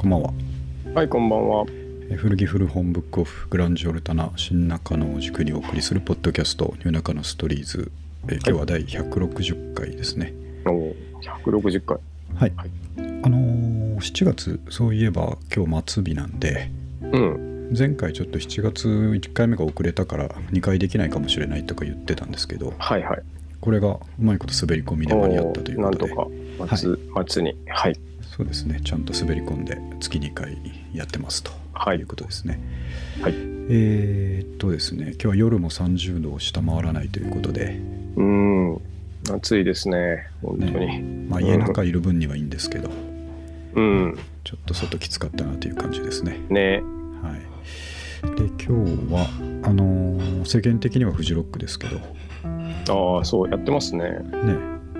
こんばんは。はい、こんばんは。え古着古本ブックオフグランジオルタナ新中野を軸にお送りするポッドキャストニューナカのストーリーズ。え今日は第160回ですね。おお、160回。はい。はいあのー7月そういえば今日末日なんでうん。前回ちょっと7月1回目が遅れたから2回できないかもしれないとか言ってたんですけどはいはい。これがうまいこと滑り込みで間に合ったということでなんとか、末、末に。はい。そうですねちゃんと滑り込んで月2回やってますとはいいうことですね。はい。えーっとですね今日は夜も30度を下回らないということで、うーん。暑いですね。本当に。まあ、家の中いる分にはいいんですけどうん。ちょっと外きつかったなという感じですね。ね。はい、で今日はあのー世間的にはフジロックですけどああ、そう、やってますね。ね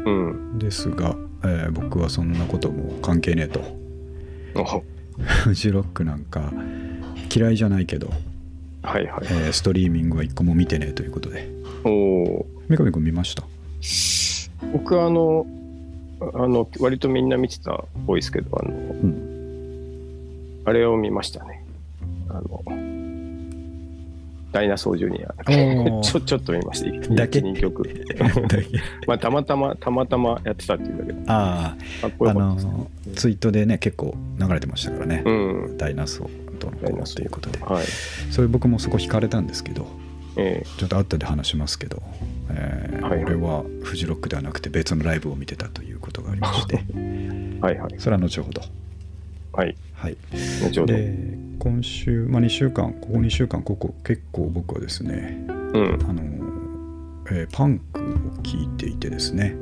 うん。ですが、えー僕はそんなことも関係ねえとおフジロックなんか嫌いじゃないけど、はいはい。えーストリーミングは一個も見てねえということでおお。三上君見ました？僕はあの、あの、割とみんな見てたっぽいですけど、あの、うんあれを見ましたね。あの、ダイナソージュニア。ー ちょ、ちょっと見ました。だけ1 2曲。まあ、たまたま、たまたまやってたっていうだけで。あかっこああよかったね。のツイートでね結構流れてましたからね、うん。ダイナソーとのこうダイナソーということではい。それ僕もそこ惹かれたんですけどえちょっと後で話しますけど、えーはいはい俺はフジロックではなくて別のライブを見てたということがありましてー はいはい。それは後ほどはい。はい後ほど。で今週、まあ、2週間ここ2週間ここ結構僕はですねうん。あの、えーパンクを聴いていてですね、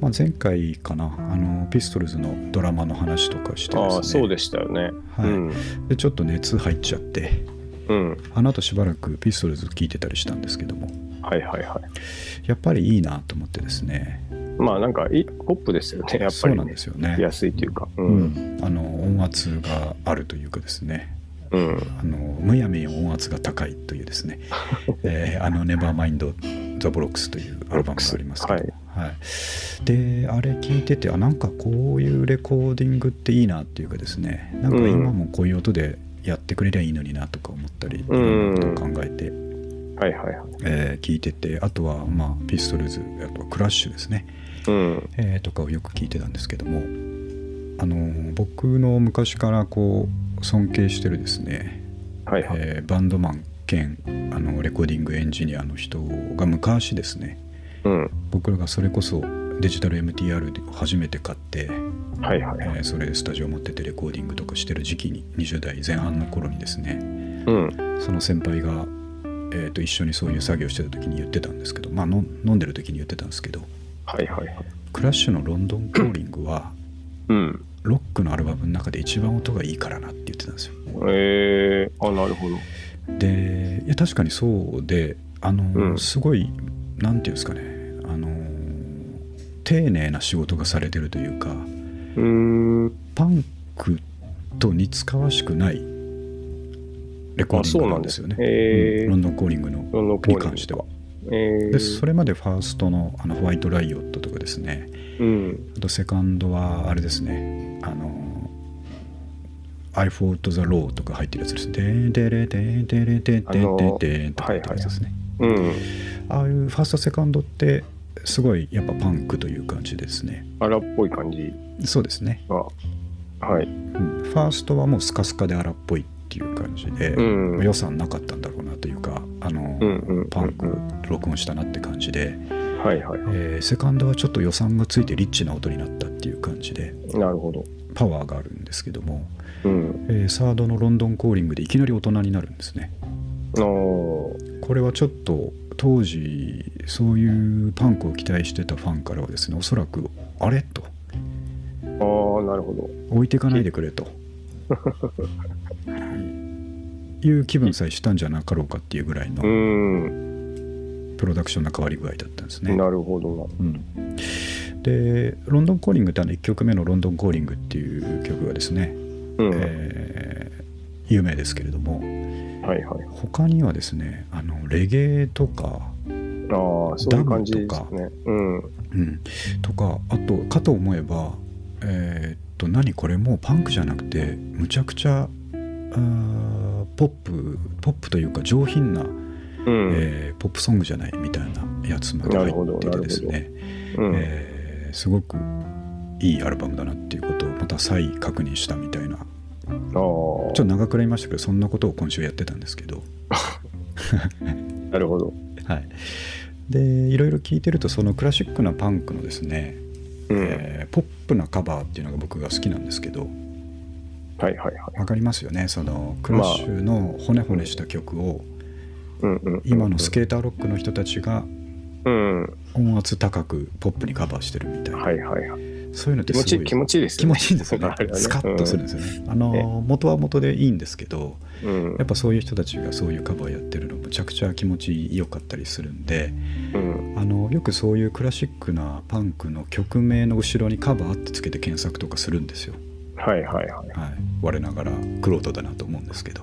まあ、前回かなあのピストルズのドラマの話とかしてですねそうでしたよね。はいうん。でちょっと熱入っちゃってうん。あの後しばらくピストルズ聴いてたりしたんですけどもはいはいはい。やっぱりいいなと思ってですねまあ、なんかい、ポップですよね。やっぱり、そうなんですよね安いというか。う。うんん、あの音圧があるというかですねうん。あのむやみに音圧が高いというですね、えーあの「ネバーマインド・ザ・ブロックス」というアルバムがありますけど、はいはいであれ聞いててあなんかこういうレコーディングっていいなっていうかですねなんか今もこういう音でやってくれりゃいいのになとか思ったり、いろんとを考えて、はいはいはい。えー聞いててあとは、まあ、ピストルズあとはクラッシュですねうん。えーとかをよく聞いてたんですけどもあのー僕の昔からこう尊敬してるですね、はいはい。えーバンドマン兼あのレコーディングエンジニアの人が昔ですねうん。僕らがそれこそデジタル MTR を初めて買って、はいはいはい。えーそれでスタジオ持っててレコーディングとかしてる時期に20代前半の頃にですねうん。その先輩が、えーと一緒にそういう作業してた時に言ってたんですけどまあの飲んでる時に言ってたんですけどはいはいはい。クラッシュのロンドンコーリングはうん。ロックのアルバムの中で一番音がいいからなって言ってたんですよ。えー、あ、なるほど。でいや確かにそうであの、うんすごいなんていうんですかねあの丁寧な仕事がされてるというかうーん。パンクと似つかわしくないレコーディングなんですよね。ねへーうんロンドンコーリングのに関しては。えー、でそれまでファーストのあのホワイトライオットとかですねうん。あとセカンドはあれですねあの I fought the law とか入ってるやつです。でんでれでんでれでんでんでんでんとか入ってるやつですね。うん。ああいうファーストセカンドってすごいやっぱパンクという感じですね。荒っぽい感じそうですね。が。はい。うん、ファーストはもうスカスカで荒っぽいっていう感じで、うん。予算なかったんだろうなというかあの、うんうん。パンク録音したなって感じで、はいはい。えーセカンドはちょっと予算がついてリッチな音になったっていう感じでなるほど。パワーがあるんですけども、うん。えーサードのロンドンコーリングでいきなり大人になるんですね。これはちょっと当時そういうパンクを期待してたファンからはですねおそらくあれとああ、なるほど。置いていかないでくれと いう気分さえしたんじゃなかろうかっていうぐらいうのん。プロダクションの変わり具合だったんですね。なるほどな。うん、でロンドンコーリングってあの1曲目の「ロンドンコーリング」っていう曲がですね、うん。えー有名ですけれどもはいはい。他にはですねあのレゲエとか、ああ、そういう感じですね。うん。うん、とかあとかと思えばえーっと何これもうパンクじゃなくてむちゃくちゃポップポップというか上品な、うん。えーポップソングじゃないみたいなやつまで入っててですね、うん。えーすごくいいアルバムだなっていうことをまた再確認したみたいな。ちょっと長くなりましたけどそんなことを今週やってたんですけど、なるほど。はい、でいろいろ聞いてるとそのクラシックなパンクのですね、うん。えーポップなカバーっていうのが僕が好きなんですけどはいはいはい。わかりますよねそのクラッシュの骨骨した曲をうんうん。今のスケーターロックの人たちがうん。音圧高くポップにカバーしてるみたいな、はいはいはい。そういうのってすごい気持ちいい、気持ちいいですね。持ちいいんですよね ねスカッとするんですよね、あのね元は元でいいんですけどうん。やっぱそういう人たちがそういうカバーやってるのむちゃくちゃ気持ちよかったりするんでうん。あのよくそういうクラシックなパンクの曲名の後ろにカバーってつけて検索とかするんですよ、はいはいはい。はい、我ながらクロートだなと思うんですけど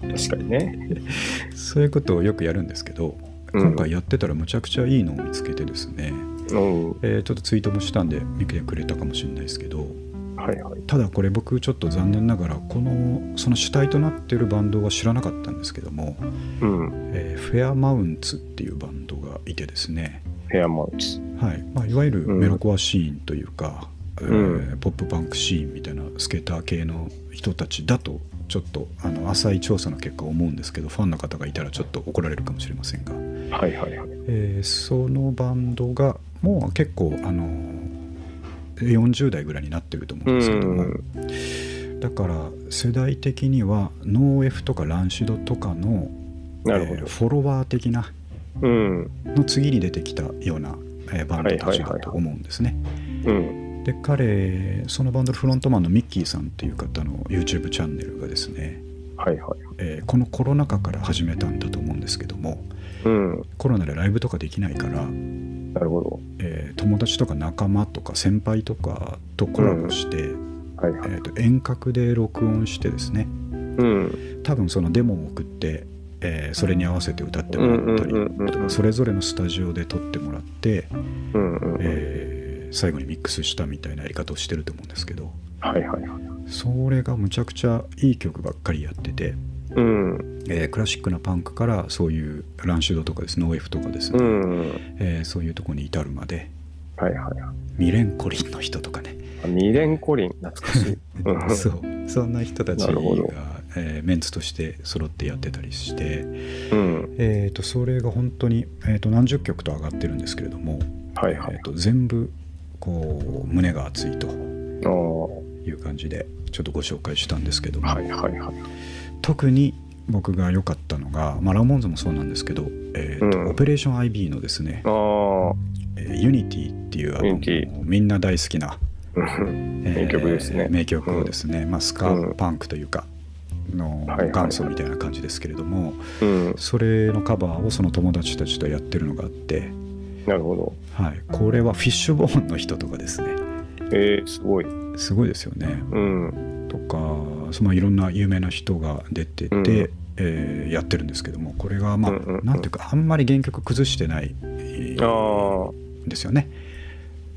確かにね。そういうことをよくやるんですけどうん今回やってたらむちゃくちゃいいのを見つけてですね、うん。えーちょっとツイートもしたんで見てくれたかもしれないですけどはいはい。ただこれ僕ちょっと残念ながらこのその主体となってるバンドは知らなかったんですけども、うん。えーフェアマウンツっていうバンドがいてですね、ヘアマウス。はいまあ、いわゆるうんメロコアシーンというか、えーうんポップパンクシーンみたいなスケーター系の人たちだとちょっとあの浅い調査の結果思うんですけどファンの方がいたらちょっと怒られるかもしれませんが、はいはいはい。えーそのバンドがもう結構あの40代ぐらいになってると思うんですけども、うん。だから世代的にはノーエフとかランシドとかの、なるほえーフォロワー的など。うん。の次に出てきたような、えーバンドたちだと思うんですね。うん。で彼そのバンドのフロントマンのミッキーさんっていう方の YouTube チャンネルがですね、はいはい。えーこのコロナ禍から始めたんだと思うんですけどもうん。コロナでライブとかできないから、なるほど。えー友達とか仲間とか先輩とかとコラボして、はいはい。えーと遠隔で録音してですねうん。多分そのデモを送って、えーそれに合わせて歌ってもらったりうんうんうんうんとかそれぞれのスタジオで撮ってもらって、うんうんうん。えー最後にミックスしたみたいなやり方をしてると思うんですけどはいはいはい。それがむちゃくちゃいい曲ばっかりやってて、うん。えークラシックなパンクからそういうランシュドとかですね OF とかですうね、ん。えーそういうとこに至るまではいはいはい。ミレンコリンの人とかねあミレンコリン、懐かしい。う んそうそんな人たちがえーメンツとして揃ってやってたりして、うん。えー、とそれが本当に、えー、と何十曲と上がってるんですけれども、はいはいえー、。と全部こう胸が熱いと。いう感じでちょっとご紹介したんですけども、はいはいはい。特に僕が良かったのが、まあ、ラモンズもそうなんですけど、えーとうん。オペレーション IB のですね。えーユニティっていうあのみんな大好きな、うん。えー名曲ですね。名曲をですね、まあ、スカうんパンクというかの元祖みたいな感じですけれども、うん。それのカバーをその友達たちとやってるのがあって、なるほど。はい、これはフィッシュボーンの人とかですねえー、すごい。すごいですよね。うん。とかそのいろんな有名な人が出てて、うんえーやってるんですけどもこれがまあ、うんうんうんなんていうかあんまり原曲崩してない、えーああ。ですよね。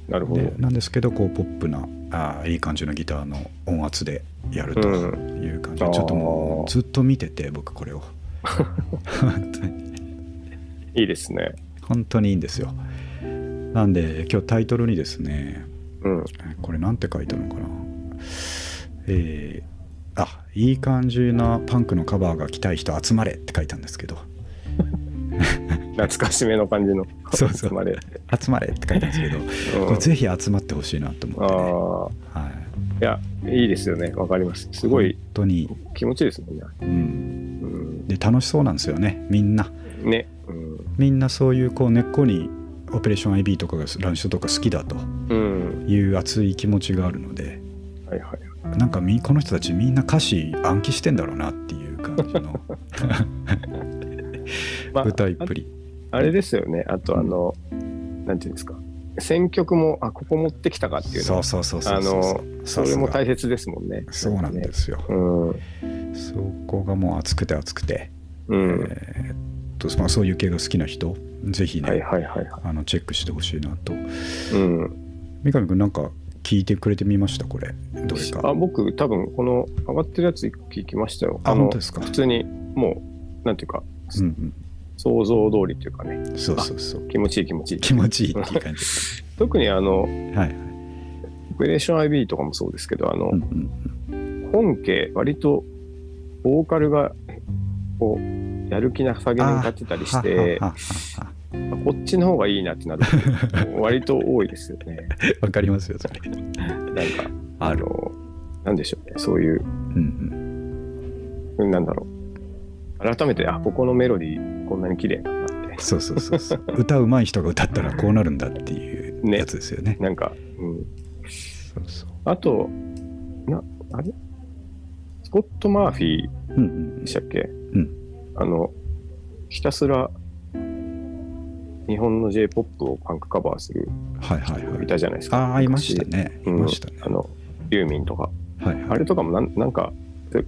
なるほど。でなんですけどこうポップなあーいい感じのギターの音圧でやるとうんいう感じで、ちょっともうずっと見てて僕これを いいですね。本当にいいんですよ。なんで今日タイトルにですねうん。これなんて書いてあるのかなえー、あいい感じなパンクのカバーが来たい人集まれって書いたんですけど懐かしめの感じの。そうそうまで。集まれって書いたんですけど、うんこれぜひ集まってほしいなと思。ってね、はい、いや、いいですよね。わかります。すごい本当に、気持ちいいですもんね。うん、うん。で楽しそうなんですよねみんなね。うん。みんなそういうこう根っこにオペレーション IB とかがランシュとか好きだとうん。いう熱い気持ちがあるのではいはい。なんかみこの人たちみんな歌詞暗記してんだろうなっていう感じの まあ歌いっぷり、あれですよね。あと、あの、なんていうんですか。選曲も、あ、ここ持ってきたかっていうのそうそうそうそうあそうの、それも大切ですもんね。そうなんですよ、うん。そこがもう熱くて熱くて、うん。えーっとまあ、そういう系が好きな人ぜひね、はいはいはい。はい。あのチェックしてほしいなと。うん。三上君なんか聞いてくれてみました？これ。どれか。あ僕多分この上がってるやつ聞きましたよ。あの本当ですか？普通にもうなんていうかうん想像通りっていうかね。うんそうそうそう。気持ちいい気持ちいい。気持ちいいっていう感じ。特にあのはいはい。オペレーション IB とかもそうですけどあの、うんうん本家割とボーカルがこうやる気なさげに歌ってたりしてこっちの方がいいなってなる。割と多いですよね。わかりますよそれ。なんかあるのなんでしょうね。そういううんうん。なんだろう。改めてあここのメロディーこんなに綺麗なんだって。そうそうそうそう。歌うまい人が歌ったらこうなるんだっていうね。やつですよね。なんか、うん、そうそう。あとなあれ？スコット・マーフィーうんうん。でしたっけ、うんあのひたすら日本の J-POP をパンクカバーするはいはい人がい。はいたじゃないですか。ああいましたね。いうん。ましたねあのユーミンとか。はいはい。あれとかもなんなんか、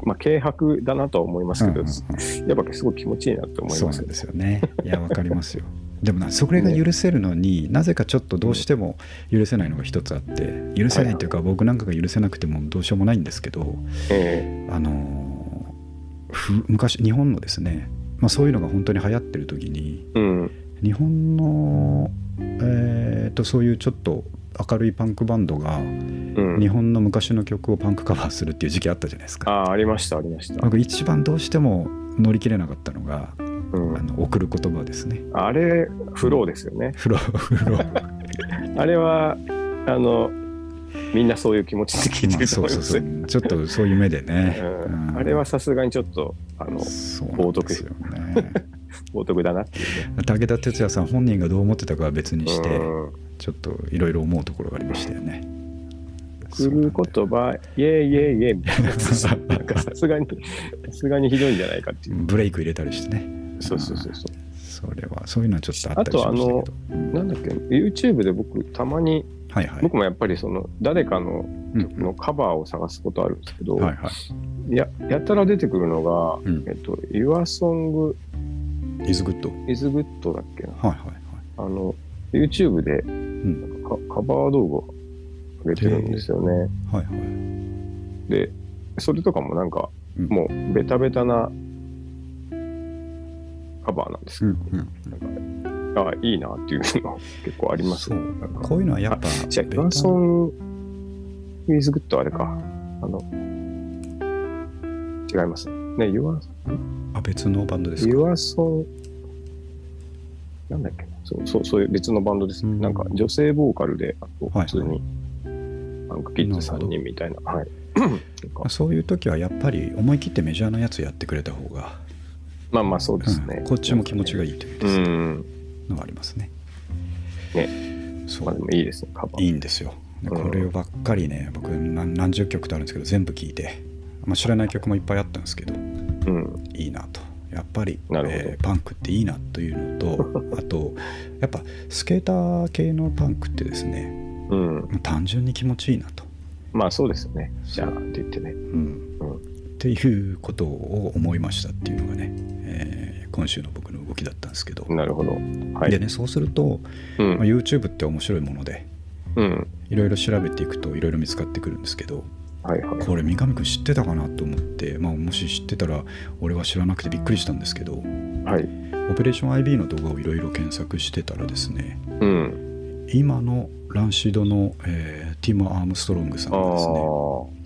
まあ、軽薄だなとは思いますけど、うんうんうん。やっぱすごい気持ちいいなって思いますよね。そうなんですよね。いやわかりますよ。でもなそれが許せるのに、なぜかちょっとどうしても許せないのが一つあって許せないというか、僕なんかが許せなくてもどうしようもないんですけどえ。あの昔日本のですね、まあ、そういうのが本当に流行ってる時にえうん。日本の、えー、とそういうちょっと明るいパンクバンドがうん。日本の昔の曲をパンクカバーするっていう時期あったじゃないですか。ああありましたありました、僕一番どうしても乗り切れなかったのがうん。あの送る言葉ですね。あれフローですよね。フローフロー。あれはあのみんなそういう気持ちで聞いてまあると思います。そうそうそう。ちょっとそういう目でね、うん。うん。あれはさすがにちょっとあのそうなんですよね。冒涜。だなっていうね。武田鉄矢さん本人がどう思ってたかは別にしてうん。ちょっといろいろ思うところがありましたよね。来る言葉イエイイエイイエイ。みたいなさすがにさすがにひどいんじゃないかっていう。ブレイク入れたりしてね。そうそうそうそう。それはそういうのはちょっとあったりしましたけど。なんだっけ YouTube で僕たまにはいはい。僕もやっぱりその誰かのうん曲のカバーを探すことあるんですけど、はいはい。ややたら出てくるのが、うん。えっと、Your Song イズグッド is Good だっけな。はいはいあの YouTube でん。なんかカカバー動画上げてるんですよね。はいはい。でそれとかもなんかうん。もうベタベタなカバーなんですけうんど、うん。なんかあいいなっていうの結構ありますね。こういうのはやっぱじゃあ、ベタ Your Song is Good あれか。あの違いますね。ね、Your, あ別のバンドですか？Your Song なんだっけなそうそうそういう別のバンドですね。うんなんか女性ボーカルで、あとはい普通に、なんかキッズ3人みたいな。はい。そういう時はやっぱり思い切ってメジャーなやつやってくれた方が、まあまあそうですね。うんこっちも気持ちがいいというですねうん。のがありますね。そうまあでもいいですね、カバー。いいんですよ。こればっかりね、僕何何十曲とあるんですけど全部聴いて、まあ、知らない曲もいっぱいあったんですけどうん。いいなとやっぱり、えーパンクっていいなというのと あとやっぱスケーター系のパンクってですねうん。単純に気持ちいいなと、まあそうですよね。じゃあって言ってね。うんっていうことを思いましたっていうのがね、えー今週の僕の動きだったんですけど、なるほど。はい。でねそうすると、うんまあ、YouTube って面白いものでうん。いろいろ調べていくといろいろ見つかってくるんですけどはいはい。これ三上君知ってたかなと思って、まあ、もし知ってたら俺は知らなくてびっくりしたんですけどはい。オペレーション IB の動画をいろいろ検索してたらですねうん。今のランシドの、えーティム・アームストロングさんあがですねあ。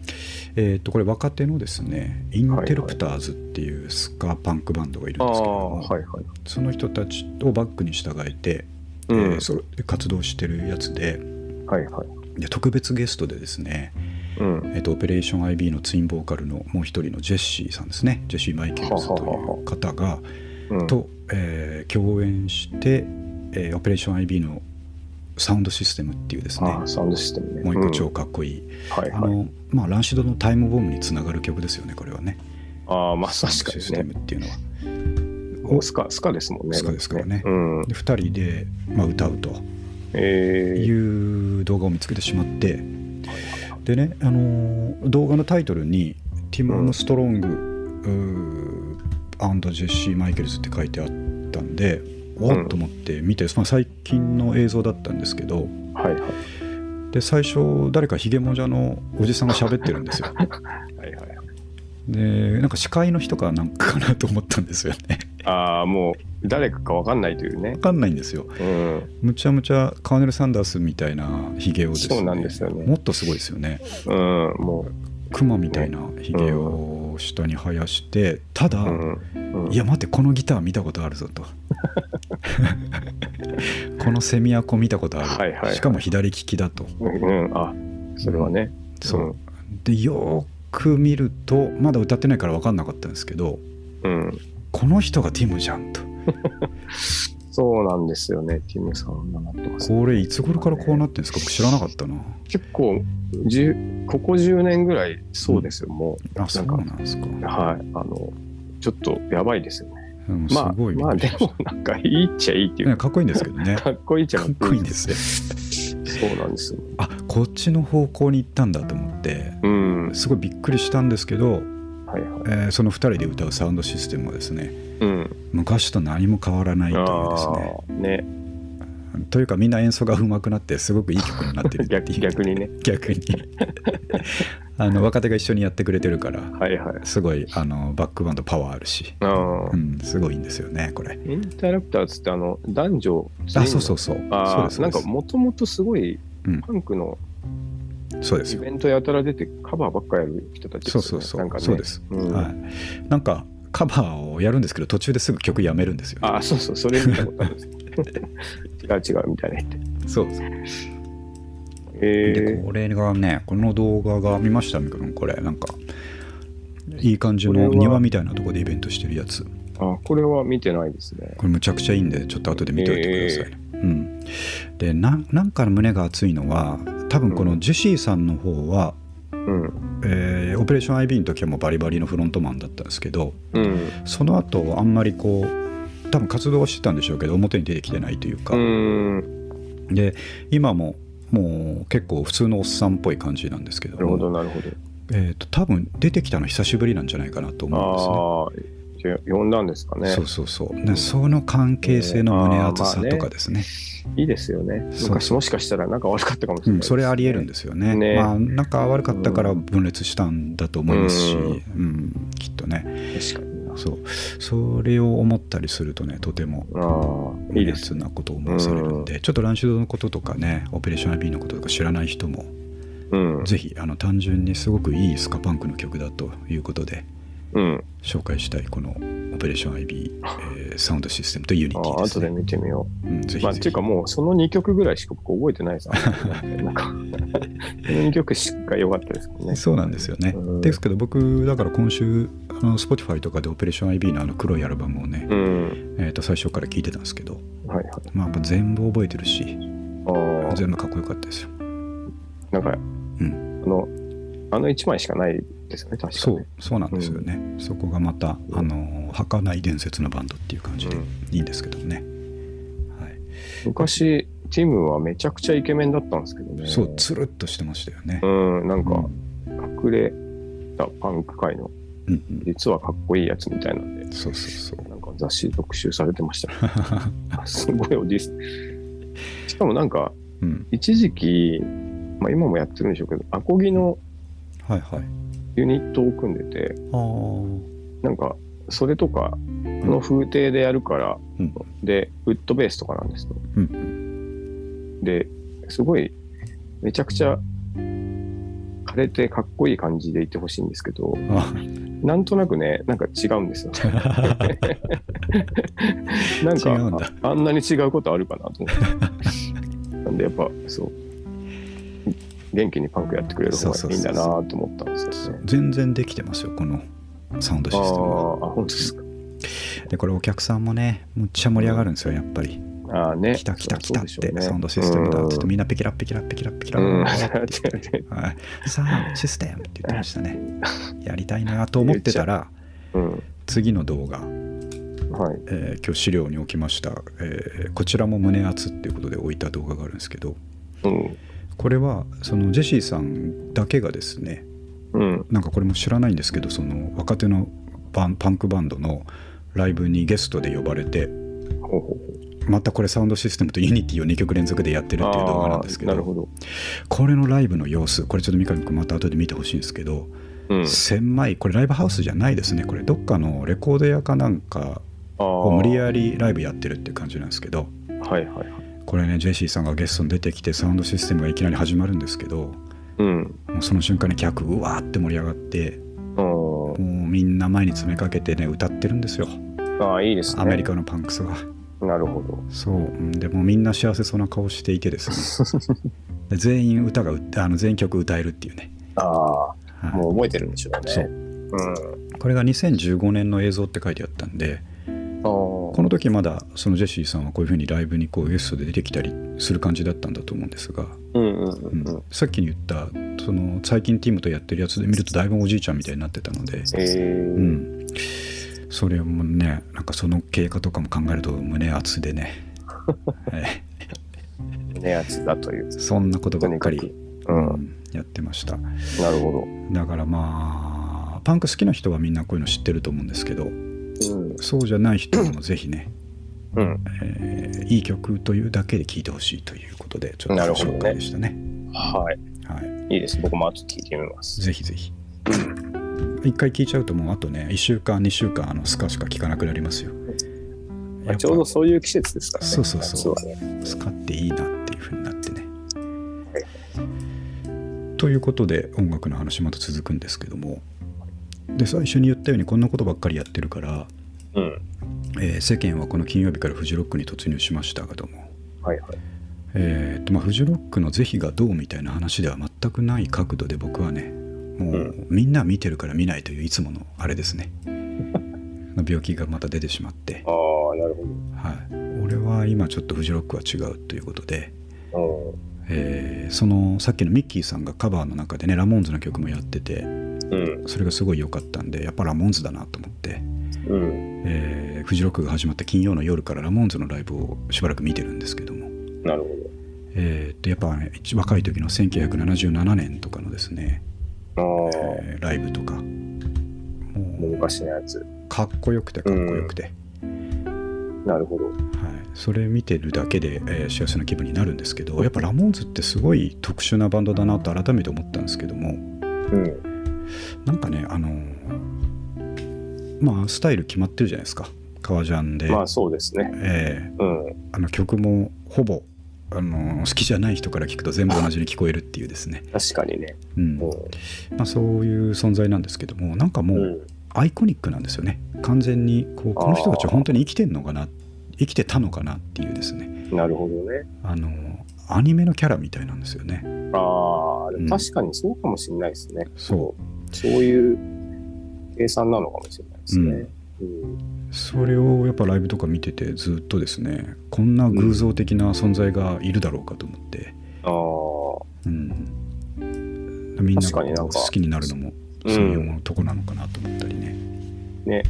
えー、とこれ若手のですねインテルプターズっていうスカパンクバンドがいるあんですけどあ、も、はいはい。その人たちをバックに従えて、うん。えーそ活動してるやつではいはい。で特別ゲストでですね、うん。えー、とオペレーション IB のツインボーカルのもう一人のジェシーさんですねジェシー・マイケルズという方がうん、と、えー共演して、えーオペレーション IB のサウンドシステムっていうですねああ、サウンドシステムね。もう一個超んかっこいい、はいはい。あのまあランシドのタイムボムにつながる曲ですよねこれはねああ、まあ確かシステにね。ムっていうのは。スカ、スカですもんね。スカですからねうん。で2人で、まあ、歌うとええいう動画を見つけてしまってでね、あのー動画のタイトルに「ティム・アームストロング、うーアンド・ジェシー・マイケルズ」って書いてあったんでおっと思って見て、まあ、最近の映像だったんですけどはいはい。で最初誰かひげもじゃのおじさんが喋ってるんですよ はいはい。でなんか司会の人かなんかかなと思ったんですよねああ、もう誰かかわかんないというね分。かんないんですようん。むちゃむちゃカーネル・サンダースみたいなひげをですねそうなんですよねもっとすごいですよねうん、もクマみたいなひげを下に生やしてただ、う。うん。うんいや待ってこのギター見たことあるぞと このセミアコ見たことある、はいはいはいしかも左利きだとうん、あそれはね。そう、でよーく見るとまだ歌ってないから分かんなかったんですけどうん。うん。この人がティムじゃんと そうなんですよね、ティムさんがなってます。これいつ頃からこうなってるんですか？僕知らなかったな結構ここ10年ぐらいそうですよ、もあそうなんですかう。はい。あの、ちょっとやばいですよね。うんすまあ、まあでもなんかいいっちゃいいっていたうねかっこいいんですけどね かっこいいっちゃかっこいいんですよそうなんですよ。あこっちの方向に行ったんだと思ってうん。すごいびっくりしたんですけど、はいはい。えーその2人で歌うサウンドシステムはですねうん。昔と何も変わらないというですねね。というかみんな演奏が上手くなってすごくいい曲になってるって逆いう逆にね。逆にあの若手が一緒にやってくれてるからはいはい。すごいあのバックバンドパワーあるし、ああう。ん、すごいんですよねこれ。インタラクターズってあの男女あそうそうそう。そうあそうなんかもともとすごいうん。パンクのイそうですよ。ベントやたら出てカバーばっかやる人たちね。そうそうそう、なんかね。そうです、うん。はい。なんかカバーをやるんですけど途中ですぐ曲やめるんですよ、ああ、そうそう、それ見たことあるんです 違う違うみたいな言って。そうでこれがねこの動画が見ましたみくんこれ。なんかいい感じの庭みたいなところでイベントしてるやつ。ー、あこれは見てないですね。これむちゃくちゃいいんでちょっと後で見ておいてください、うん、でななんかの胸が熱いのは多分このジュシーさんの方は、うん。えーオペレーション IB の時はもうバリバリのフロントマンだったんですけどうん。その後あんまりこう多分活動はしてたんでしょうけど表に出てきてないというか、うん。で今ももう結構普通のおっさんっぽい感じなんですけどなるほど、もなるほど。えー、と多分出てきたの久しぶりなんじゃないかなと思うんですね。呼んだんですかね。そうそうそうでその関係性の胸熱さとかですね,、いいですよね。そう昔もしかしたら仲悪かったかもしれないうん、それありえるんですよねねまあ仲悪かったから分裂したんだと思いますし、ううんきっとね確かにな。そうそれを思ったりするとねとてもああ、いいです熱なことを思わされるんで、ちょっとランシュドのこととかねオペレーション IB のこととか知らない人もうん。ぜひあの単純にすごくいいスカパンクの曲だということでうん。紹介したいこのオペレーション IB、えーサウンドシステムとユニテああ、後でィですね。見てみようん、ぜう。まあ、っていうかもう、その2曲ぐらいしか僕覚えてないです。なんか、その2曲しか良かったですね。そうなんですよね。うんですけど僕だから今週あの Spotify とかでオペレーション IB のあの黒いアルバムをね、うん。えー、と最初から聴いてたんですけど、はいはい。まあ、やっぱ全部覚えてるしああ、全部かっこよかったですよ。なんか、うんあの、あの1枚しかないですよね、確かに。そうそうなんですよね。そこがまたあの儚い伝説のバンドっていう感じでうんいいんですけどね。はい、昔、ティムはめちゃくちゃイケメンだったんですけどね。そうつるっとしてましたよね。うん、なんか、うん隠れたパンク界の、うんうん実はかっこいいやつみたいなんで、そうそうそう。なんか雑誌特集されてました。すごいおじいさん。しかもなんか、うん、一時期、まあ今もやってるんでしょうけど、アコギのはいはい。ユニットを組んでて、ああ。なんか、それとか、この風景でやるから、うんで、ウッドベースとかなんですよ。うんで、すごい、めちゃくちゃ、枯れてかっこいい感じでいてほしいんですけど、あ なんとなくね、なんか違うんですよ。なんかあ、あんなに違うことあるかなと思って。なんでやっぱ、そう、元気にパンクやってくれる方がいいんだなと思ったんですよね。全然できてますよこのサウンドシあステムは。ーあ、本当ですか。でこれお客さんもねむっちゃ盛り上がるんですよやっぱり。ああね。来た来た来たっそうでしょうねてサウンドシステムだっつってみんなピキラピキラピキラピキラうん。って言ってはい、サウンドシステムって言ってましたね。やりたいなと思ってたらうん。次の動画、はい。えー今日資料に置きました、えーこちらも胸熱っていうことで置いた動画があるんですけどうん。これはそのジェシーさんだけがですねうん。なんかこれも知らないんですけどその若手のパンクバンドのライブにゲストで呼ばれてほうほうほまたこれサウンドシステムとユニティを2曲連続でやってるっていう動画なんですけどなるほど。これのライブの様子これちょっと三上君また後で見てほしいんですけど、うん。狭いこれライブハウスじゃないですねこれどっかのレコード屋かなんかあを無理ややりライブやってるっていう感じなんですけどはいはいはい。これねジェシーさんがゲストに出てきてサウンドシステムがいきなり始まるんですけどうん。もうその瞬間に客うわーって盛り上がってあもうみんな前に詰めかけてね歌ってるんですよああ、いいですね。アメリカのパンクスがなるほど。そううんでもみんな幸せそうな顔していてですね で全員歌があの全曲歌えるっていうね、あはあ、いもう覚えてるんでしょうね。そううん。これが2015年の映像って書いてあったんで。この時まだそのジェシーさんはこういう風にライブにこうゲストで出てきたりする感じだったんだと思うんですが、うんうんううんんうん。さっきに言ったその最近ティムとやってるやつで見るとだいぶおじいちゃんみたいになってたので、えうー、ん、それもねなんかその経過とかも考えると胸熱でね、はい胸圧だという。そんなことばっかりうん。うんやってましたなるほだからまあパンク好きな人はみんなこういうの知ってると思うんですけどど。うん。そうじゃない人にもぜひね、うん。えーいい曲というだけで聴いてほしいということでちょっと紹介でしたねはい。はいいいです。僕も後聞いてみます。ぜひぜひ 一回聴いちゃうともうあとね1週間2週間あのスカしか聴かなくなりますよまあ、ちょうどそういう季節ですからね。そうそうそうね。スカっていいなっていう風になってねということで音楽の話また続くんですけどもで最初に言ったようにこんなことばっかりやってるから、うん。えー世間はこの金曜日からフジロックに突入しましたけどもはいはい。えーとまあ、フジロックの是非がどうみたいな話では全くない角度で僕はねもう、うんみんな見てるから見ないといういつものあれですねの病気がまた出てしまって、ああ、なるほはい、俺は今ちょっとフジロックは違うということで、ど。えーそのさっきのミッキーさんがカバーの中でねラモーンズの曲もやっててうん。それがすごい良かったんでやっぱラモーンズだなと思って、うん。うん。えーフジロックが始まった金曜の夜からラモーンズのライブをしばらく見てるんですけどもなるほえーっとやっぱ、ね、一若い時の1977年とかのですね、えーライブとかももうう昔のやつ。かっこよくてかっこよくて、なるほど。はい、それ見てるだけで、えー幸せな気分になるんですけどやっぱラモーンズってすごい特殊なバンドだなと改めて思ったんですけどもうん。なんかねあのまあスタイル決まってるじゃないですか革ジャンで、まあそうですね。えうん。ーあの曲もほぼあの好きじゃない人から聞くと全部同じに聞こえるっていうですね、確かにね。うんうまあ、そういう存在なんですけどもなんかもん。う、うん。アイコニックなんですよね完全にこうこの人たちは本当に生きてんのかな生きてたのかなっていうですねなるほどね。あのアニメのキャラみたいなんですよねああ、確かにそうかもしれないですね。そうそういう計算なのかもしれないですね。うん。それをやっぱライブとか見ててずっとですねこんな偶像的な存在がいるだろうかと思って、ああ、うん、みんなが好きになるのもうん。そういうとこなのかなと思ったりね、ね。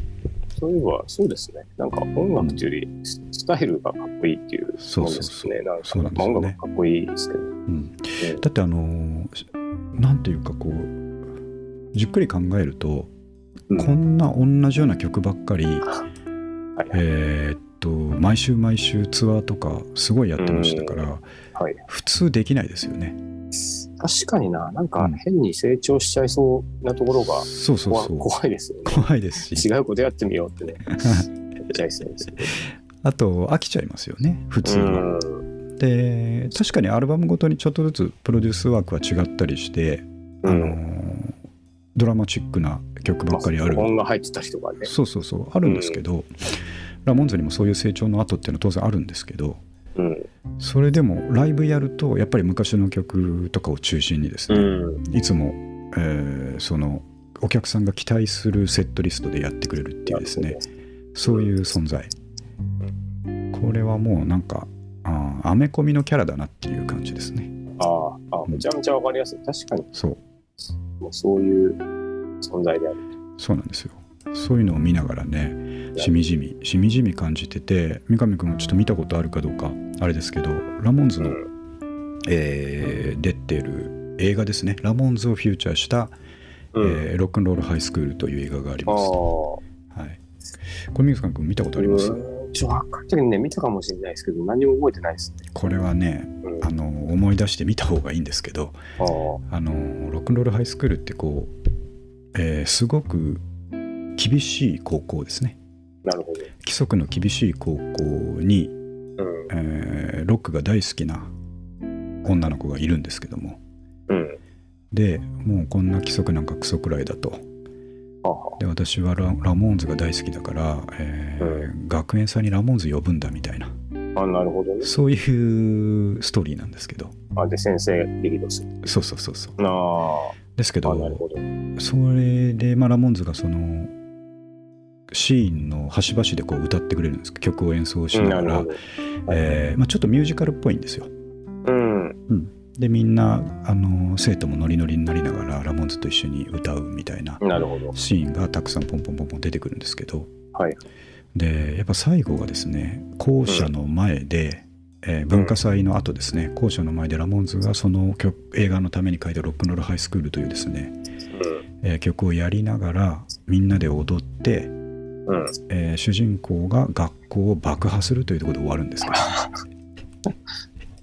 そういえば、そうですね。なんか音楽というより、スタイルがかっこいいっていうもそうのそうそう。ですね。なんかそうなんですよね。まあ音楽かっこいいですけど。うん、だってあのなんていうかこうじっくり考えると、うん。こんな同じような曲ばっかり、はい。えーっと毎週毎週ツアーとかすごいやってましたから、はい。普通できないですよね。確かにな、なんかうん。変に成長しちゃいそうなところが怖そうそうそう。怖いですよね。怖いですし。違うことやってみようってね、ちゃいそうですね。あと飽きちゃいますよね普通は。うん。で確かにアルバムごとにちょっとずつプロデュースワークは違ったりして、あのードラマチックな曲ばっかりある、が入ってたりとかね。そうそうそうあるんですけど、ラモンズにもそういう成長の後っていうのは当然あるんですけどうん。それでもライブやるとやっぱり昔の曲とかを中心にですうね、ん。いつも、えーそのお客さんが期待するセットリストでやってくれるっていうですねそういう存在これはもうなんかあーアメコミのキャラだなっていう感じですねああ、あめちゃめちゃわかりやすい。確かに、そうもうそういう存在である。そうなんですよ。そういうのを見ながらねしみじみしみじみ感じてて三上君もちょっと見たことあるかどうかあれですけどラモンズの、えー出てる映画ですね。ラモンズをフューチャーした、うん。えーロックンロールハイスクールという映画があります、はい、これ三上君見たことあります？うん。小学校の時にね、見たかもしれないですけど、何も覚えてないですね。これはねうん、あの思い出してみた方がいいんですけどあのロックンロールハイスクールってこう、えーすごく厳しい高校ですねなるほど。規則の厳しい高校に、うん。えーロックが大好きな女の子がいるんですけどもうん。でもうこんな規則なんかクソくらいだとで私はララモーンズが大好きだから、えー学園祭にラモーンズ呼ぶんだみたいなあ、あなるほどね。そういうストーリーなんですけどあ、で、先生リードする。そうそうそうそうああ、ですけどあなるほど。それで、まあ、ラモンズがそのシーンの端々でこう歌ってくれるんです曲を演奏しながら。えーまあ、ちょっとミュージカルっぽいんですよ。うん。でみんなあの生徒もノリノリになりながらラモンズと一緒に歌うみたいな。シーンがたくさんポンポンポンポン出てくるんですけどはい。でやっぱ最後がですね校舎の前で、えー文化祭の後ですね校舎の前でラモンズがその曲映画のために書いた「ロックンロールハイスクール」というですね、えー曲をやりながらみんなで踊って。えー主人公が学校を爆破するというところで終わるんですけど、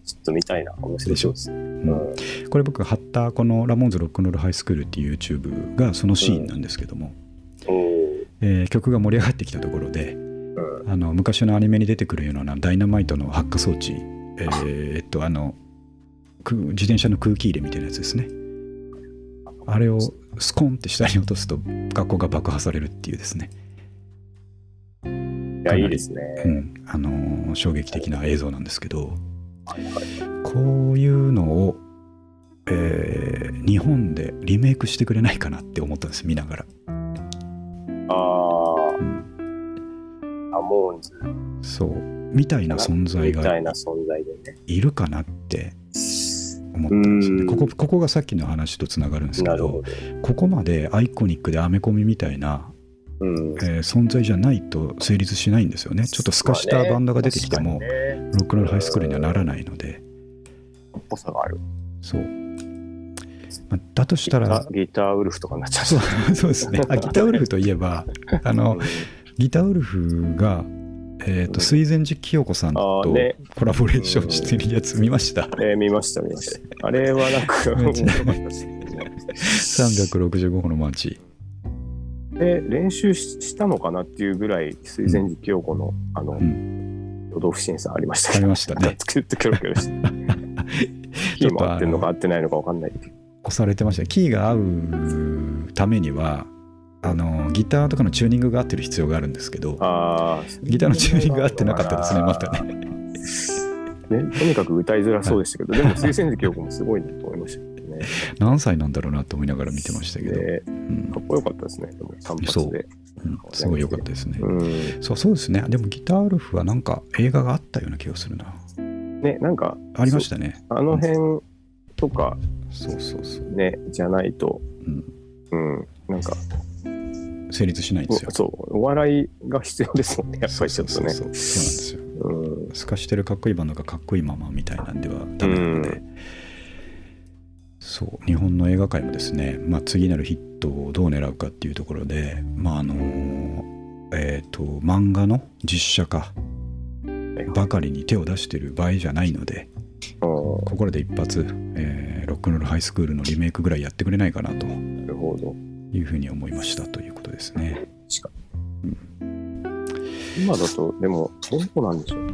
ちょっと見たいな。面白そうですね。うんうん。これ僕が貼ったこの「ラモンズロックンロールハイスクール」っていう YouTube がそのシーンなんですけども、おーえー曲が盛り上がってきたところでうん。あの昔のアニメに出てくるようなダイナマイトの発火装置、えーえっとあのく自転車の空気入れみたいなやつですねあれをスコンって下に落とすと学校が爆破されるっていうですね、いや、いいですね。うんあのー衝撃的な映像なんですけどはいはい。こういうのを、えー日本でリメイクしてくれないかなって思ったんです見ながら、モーンズそう。みたいな存在がいるかなって思ったんですよね。うん。ここここがさっきの話とつながるんですけど。ここまでアイコニックでアメコミみたいな、うん。えー存在じゃないと成立しないんですよね。ちょっと透かしたバンドが出てきても、まあね。ロックンロールハイスクールにはならないので。っぽさがある。そう、まあだとしたらギターウルフとかになっちゃう。そうそうですね。あギターウルフといえばあのギターウルフが、えー、と水前寺清子さんあとコラボレーションしてるやつ見ました。えー見ました、見ました。あれはなんか 面白かったですね。365歩のマーチで、練習ししたのかなっていうぐらい、水前寺清子の、あの、ん。挙動不審さありました。ありましたね。キョロキョロして。キーも合ってるのか合ってないのか分かんない。押されてました。キーが合うためにはあのギターとかのチューニングが合ってる必要があるんですけどギターのチューニングが合ってなかったですねまたね。ね。とにかく歌いづらそうでしたけど、でも水仙寺清子もすごいなと思いましたね。何歳なんだろうなと思いながら見てましたけど、でうん。かっこよかったですね、でも単発で。う。ん。すごい良かったですね、うん。そうそうですね。でもギターウルフはなんか映画があったような気がするな。ね、なんか、ありましたね。あの辺とかそうそうそう、ね、じゃないと、うん、うん、なんか、成立しないんですよ。そう、お笑いが必要ですもんね、やっぱりちょっとね。そうそうそうそう。なんですよ。うん。透かしてるかっこいいバンドがかっこいいままみたいなんではダメなので、うん。そう。日本の映画界もですね、まあ、次なるヒットをどう狙うかっていうところでまああのえっ、と漫画の実写化ばかりに手を出してる場合じゃないのでうん。ここらで一発、えーロックンロールハイスクールのリメイクぐらいやってくれないかなと。なるほど。いうふうに思いましたということですね。確かに。今だと、でも、どうなんでしょうね。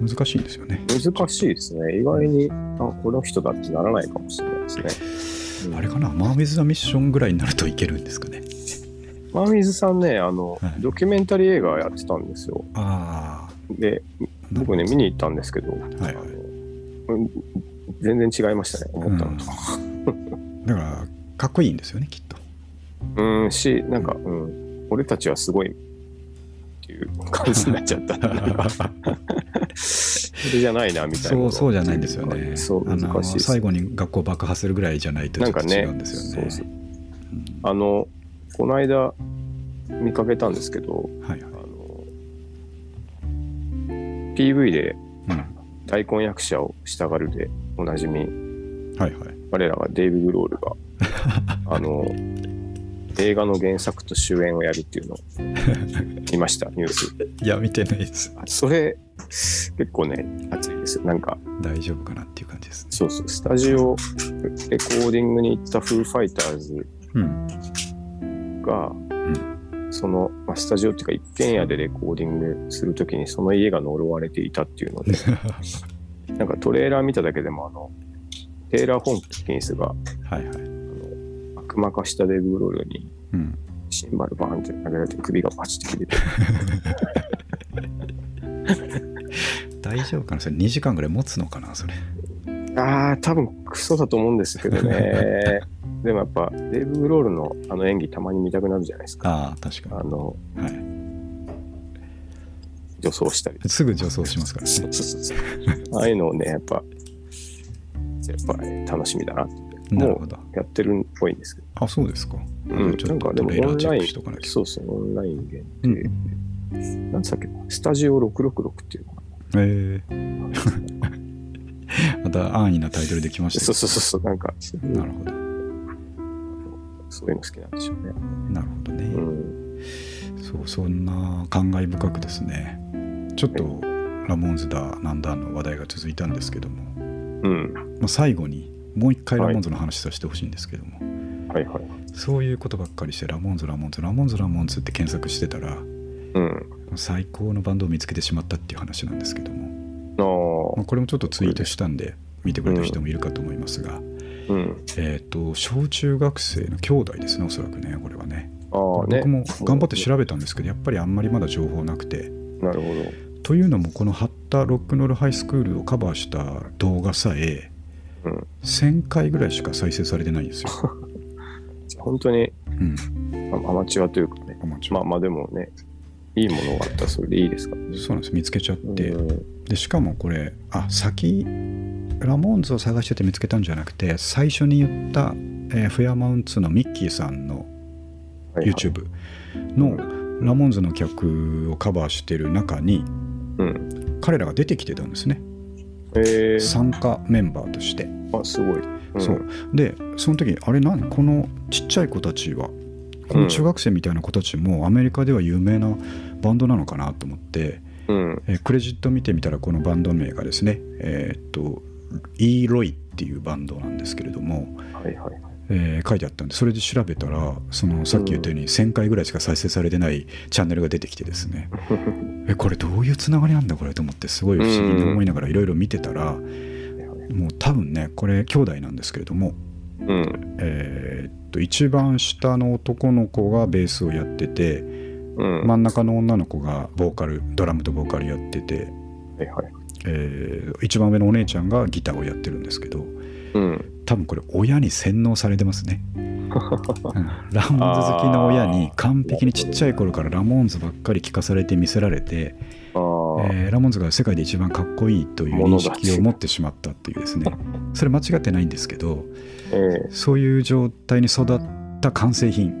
難しいんですよね。難しいですね。意外に、あ、この人だってならないかもしれないですね。うんあれかな、マーウィズ・ザ・ミッションぐらいになるといけるんですかね。マーミズさんね、あの、はいドキュメンタリー映画やってたんですよ。あで、あ、僕ね、見に行ったんですけど、はいはい全然違いましたね、思ったのと。だから、かっこいいんですよね、きっと。うん、し、なんか、うん、俺たちはすごいっていう感じになっちゃった。それじゃないな、みたいなそう。そうじゃないんですよね。そう、難しい。最後に学校爆破するぐらいじゃないとちょっと違うんですよね。そうそううんあの、この間見かけたんですけど、はいはいあ。の、PV でうん大根役者をしたがるでおなじみ、はいはい。我らがデイブ・グロールが、あの、映画の原作と主演をやるっていうのを 見ました、ニュース。いや見てないです。あそれ、結構ね、熱いですよ。なんか、大丈夫かなっていう感じですね。そうそう、スタジオ、レコーディングに行ったフーファイターズうん。が、その、まあ、スタジオっていうか一軒家でレコーディングするときにその家が呪われていたっていうので、なんかトレーラー見ただけでもあの、テイラー・ホンキンスがはいはい悪魔化したデブロールにうん。シンバルバーンって投げられて首がパチって切れて、大丈夫かな？それ2時間ぐらい持つのかな？それ。ああ、多分クソだと思うんですけどね。でもやっぱデーブ・グロールのあの演技たまに見たくなるじゃないですか。ああ確かあの、に、はい、女装したり。すぐ女装しますからそねうそうそう。ああいうのをね、やっぱ、やっぱ楽しみだなってなるほど。やってるっぽいんですけど。あそうですか、うん、ちょっとなんかでもトレーラーチェッオンラインクしとかなきゃ。そうそう、オンライン限うん定。なんつったっけ？なスタジオ666っていうのかえー、また安易なタイトルできまな。したそうそうそうそう、なんか、なるほど。そういうの好きなんでしょうね。なるほどね、うん。そうそんな感慨深くですね。ちょっとラモンズだなんだの話題が続いたんですけども、うん。まあ、最後にもう一回ラモンズの話させてほしいんですけども、はいはい。そういうことばっかりしてラモンズラモンズラモンズラモンズって検索してたらうん。最高のバンドを見つけてしまったっていう話なんですけども、あまあ、これもちょっとツイートしたんで見てくれた人もいるかと思いますが、あ。うん。えっ、と小中学生の兄弟ですねおそらくねこれはねああね。僕も頑張って調べたんですけどやっぱりあんまりまだ情報なくてなるほというのもこのハッタロックノールハイスクールをカバーした動画さえど。うん。1000回ぐらいしか再生されてないんですよ。本当に？うん、あアマチュアというかね。アマチュアまあまあでもね、いいものがあったらそれでいいですからね。そうなんです見つけちゃって、うんでしかもこれあ先ラモーンズを探してて見つけたんじゃなくて最初に言った、えーフェアマウンツのミッキーさんの YouTube のラモーンズの曲をカバーしてる中にうん。彼らが出てきてたんですねえー、参加メンバーとして、あ、すごい。んそう。でその時あれ何？このちっちゃい子たちはこの中学生みたいな子たちもアメリカでは有名なバンドなのかなと思って、うん。えークレジット見てみたらこのバンド名がですねえーっとイーロイっていうバンドなんですけれども、はいはい。えー書いてあったんでそれで調べたらそのさっき言ったように1000回ぐらいしか再生されてないチャンネルが出てきてですねえこれどういうつながりなんだこれと思ってすごい不思議に思いながらいろいろ見てたらもう多分ねこれ兄弟なんですけれどもうん。えーっと一番下の男の子がベースをやっててうん。真ん中の女の子がボーカルドラムとボーカルやってて、はいはい。えー一番上のお姉ちゃんがギターをやってるんですけどうん。多分これ親に洗脳されてますね、うん。ラモーンズ好きの親に完璧にちっちゃい頃からラモーンズばっかり聞かされて見せられて、えーラモーンズが世界で一番かっこいいという認識を持ってしまったっていうですね。それ間違ってないんですけどえそういう状態に育った完成品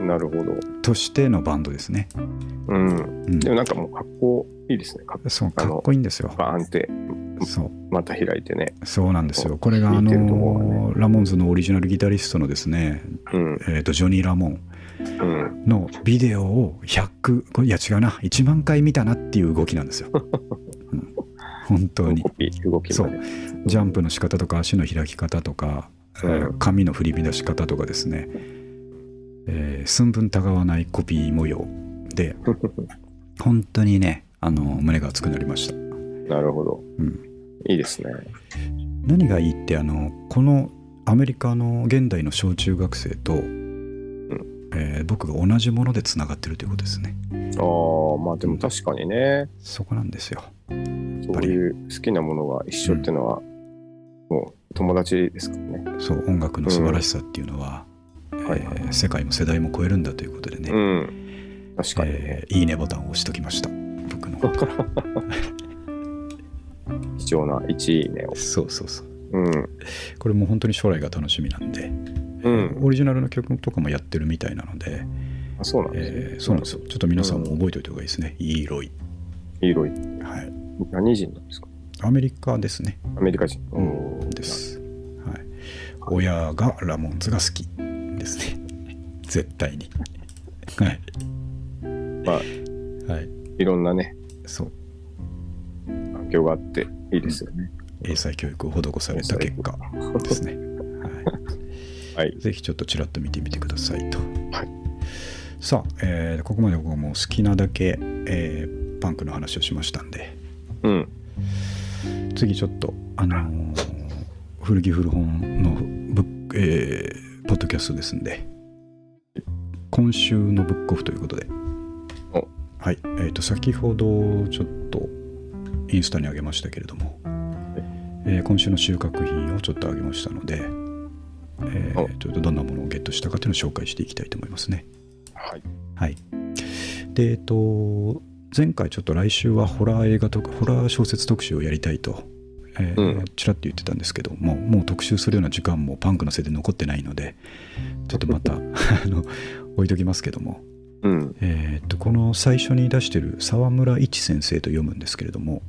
えなるほど。としてのバンドですね、うん。うん。でもなんかもういいですね。かそうかっこいいんですよ。バーンってそう。また開いてね。そうなんですよ。これがあのラモンズのオリジナルギタリストのですね、うん。えー、とジョニー・ラモンうん。のビデオを100これいや違うな。1万回見たなっていう動きなんですよ、う ん本当に。動き、動きそう。ジャンプの仕方とか足の開き方とか、えーうん髪の振り乱し方とかですね、えー寸分たがわないコピー模様で 本当にねあの胸が熱くなりました、なるほど。うん、いいですね。何がいいってあのこのアメリカの現代の小中学生と、えー僕が同じものでつながってるということですね。ああ、まあでも確かにね、そこなんですよ。そういう好きなものが一緒っていうのは、もう友達ですからね。そう音楽の素晴らしさっていうのは、世界も世代も超えるんだということでね、うん。確かにね。えーいいねボタンを押しときました僕の 貴重な1位ね。を。そうそうそう。うん。これも本当に将来が楽しみなんで、うん。オリジナルの曲とかもやってるみたいなので、あそうなんですね。えーそうなんですよ。ちょっと皆さんも覚えておいた方がいいですね、イーロイ、黄色い。はい、何人なんですか？アメリカですね。アメリカ人。うん。です、はい、親がラモンズが好きですね。絶対に。はい。まあ、はいいろんなね、そう。環境があっていいですよね。英才教育を施された結果ですね、はい、はい。ぜひちょっとちらっと見てみてくださいと。はい。さあ、えーここまで僕はもう好きなだけ、えーパンクの話をしましたんで、うん。次ちょっと、あのー古着古本のブック、えーポッドキャストですんで、今週のブックオフということで、おはい、えっ、と、先ほどちょっとインスタにあげましたけれども、えー今週の収穫品をちょっとあげましたので、えーおちょっとどんなものをゲットしたかというのを紹介していきたいと思いますね。はい。はい。で、えっと、前回ちょっと来週はホラー映画とか、ホラー小説特集をやりたいと、えーうんちらっと言ってたんですけども、もう特集するような時間もパンクのせいで残ってないので、ちょっとまた あの置いときますけども、うん。えーっと、この最初に出してる沢村一先生と読むんですけれども、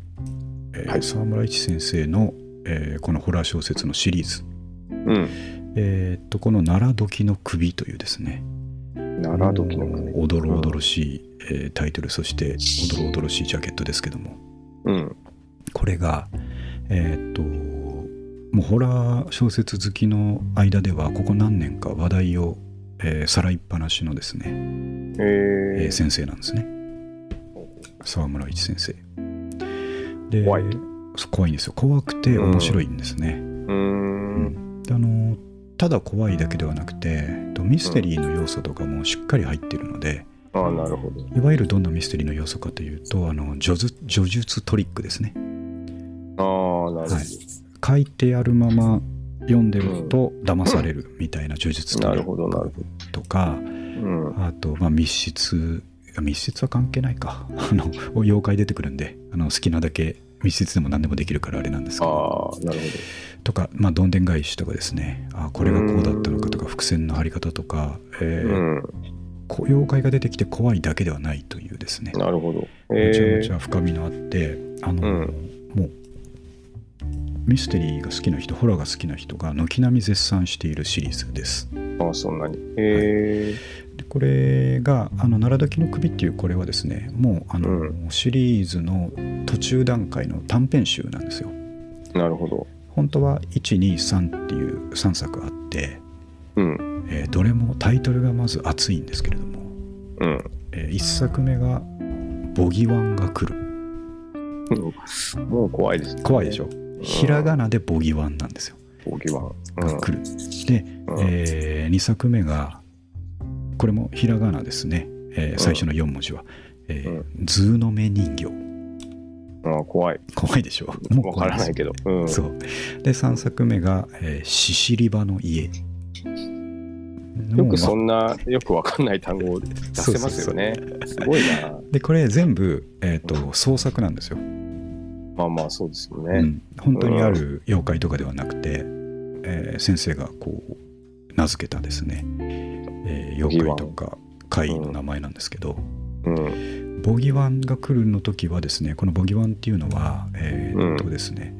えーはい沢村一先生の、えーこのホラー小説のシリーズ、うん。えーっと、この奈良時の首というですね、奈良時の国。おどろおどろしい、えータイトルそしておどろおどろしいジャケットですけどもうん。これがえーっともうホラー小説好きの間ではここ何年か話題を、えーさらいっぱなしのですね、ええーー先生なんですね。沢村一先生。で怖い。怖いんですよ。怖くて面白いんですね、うーん。であのただ怖いだけではなくてとミステリーの要素とかもしっかり入っているので、ああ、なるほど。いわゆるどんなミステリーの要素かというとあの叙述叙述トリックですね。ああ、なるほはい。書いてあるまま読んでると騙されるみたいな叙述ど。トリッなるほど、なるクほとかど。うん。あと、まあ、密室密室は関係ないか あの妖怪出てくるんであの好きなだけ密室でも何でもできるからあれなんですけどなるほとか、まあ、どんでん返しとかですねあこれがこうだったのかとか伏線の張り方とか、えど。ーうん。こ妖怪が出てきて怖いだけではないというですねなるほど。めちゃめえちゃ深みのあって、あの、うんもうミステリーが好きな人ホラーが好きな人が軒並み絶賛しているシリーズですー、ああ、そんなに。えでこれが「あの奈良時の首」っていうこれはですねもうあの、うシリーズの途中段階の短編集なんですよー、なるほど。本当は123っていう3作あって、うん。えーどれもタイトルがまず熱いんですけれども、うん。え1作目が「ボギワンが来る もう怖いです、」怖いでしょ？ひらがなでボギワンなんですよ。大きは。が来る、で、うん。え2作目がこれもひらがなですね、えー最初の4文字は「えーズーの目人形。怖い。」怖いでしょ？わからないけど。うん。そう。で3作目が「えーシシリバの家」よくそのんな、よくわかんない単語を出せますよね。すごいな。でこれ全部、えー、と創作なんですよ、まあまあ、そうですよね。うん、本当にある妖怪とかではなくて、えー先生がこう名付けたですね、えー妖怪とか怪異の名前なんですけど、うん。ボギワンが来るの時はですねこのボギワンっていうのはえーっとですね、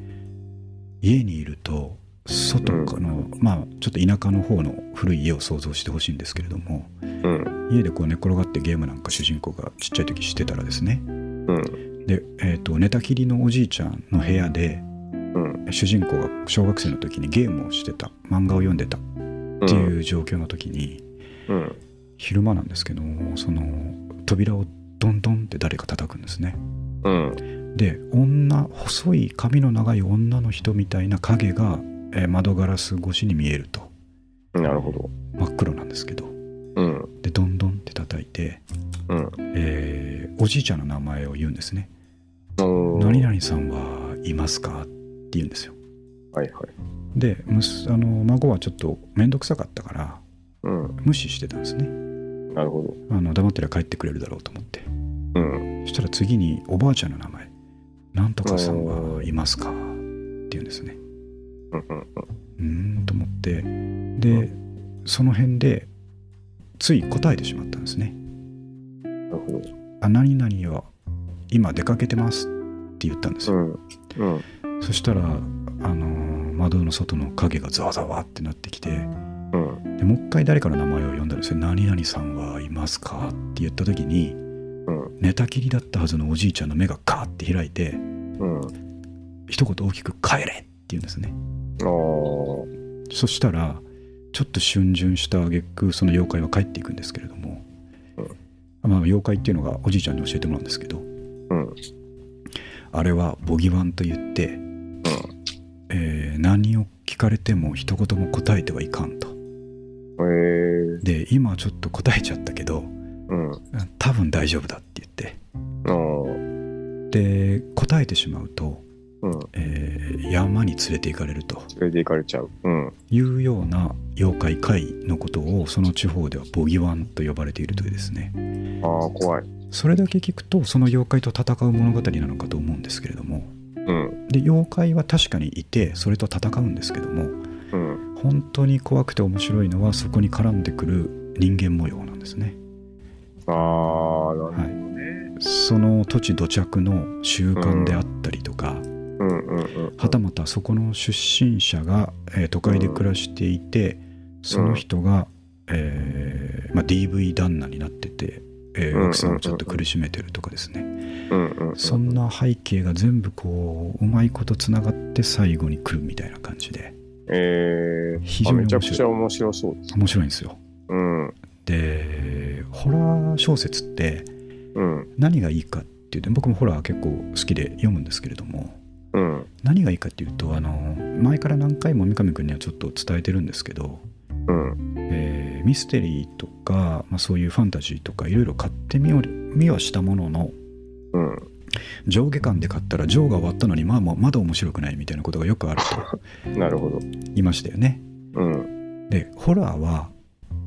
家にいると外かの、まあちょっと田舎の方の古い家を想像してほしいんですけれどもうん。家でこう寝転がってゲームなんか主人公がちっちゃい時してたらですねうん。で、えーっと寝たきりのおじいちゃんの部屋でうん。主人公が小学生の時にゲームをしてた漫画を読んでたっていう状況の時に、うん。昼間なんですけどもその扉をドンドンって誰か叩くんですねうん。で女細い髪の長い女の人みたいな影が、えー窓ガラス越しに見えるとなるほど。真っ黒なんですけどうん。でドンドンって叩いて、うん。えーおじいちゃんの名前を言うんですね「おー何々さんはいますか?」って言うんですよはいはい。であの孫はちょっと面倒くさかったからうん。無視してたんですねなるほあの黙ってりゃ帰ってくれるだろうと思ってど。うん。そしたら次におばあちゃんの名前「なんとかさんはいますか?」って言うんですねうん。うん。うーんと思ってでその辺でつい答えてしまったんですねなるほど。「あ何々は今出かけてます」って言ったんですよ、うん。うん。そしたらあのー窓の外の影がざわざわってなってきてうん。でもう一回誰かの名前を呼んだんですよ「何々さんはいますか?」って言った時に。寝たきりだったはずのおじいちゃんの目がカーって開いてうん。一言大きく「帰れ!」って言うんですね。そしたらちょっと逡巡した挙句その妖怪は帰っていくんですけれども、まあ妖怪っていうのがおじいちゃんに教えてもらうんですけど。うん。あれはボギワンと言って、えー何を聞かれても一言も答えてはいかんと。で今ちょっと答えちゃったけどうん。多分大丈夫だって言って。で答えてしまうと、うん。えー山に連れて行かれると連れて行かれちゃう。うん。いうような妖怪怪のことをその地方ではボギワンと呼ばれているというですねああ、怖い。それだけ聞くとその妖怪と戦う物語なのかと思うんですけれどもうん。で妖怪は確かにいてそれと戦うんですけどもうん。本当に怖くて面白いのはそこに絡んでくる人間模様なんですねああ、なるほどね。その土地土着の習慣であったりとか、うん。はたまたそこの出身者が、えー都会で暮らしていて、その人が、えーまあ、DV 旦那になってて、えーうん奥さんをちょっと苦しめてるとかですね、うんうんうん。そんな背景が全部こううまいことつながって最後に来るみたいな感じでええ非常に面白いめちゃくちゃ面白そうです。面白いんですようん。でホラー小説ってうん。何がいいかっていうと僕もホラー結構好きで読むんですけれどもうん。何がいいかっていうとあの前から何回も三上君にはちょっと伝えてるんですけど、うん。えーミステリーとか、まあ、そういうファンタジーとかいろいろ買ってみよう見はしたもののうん。上下巻で買ったら上が終わったのにまあもうまだ面白くないみたいなことがよくあると なるほど。言いましたよね。うん。でホラーは、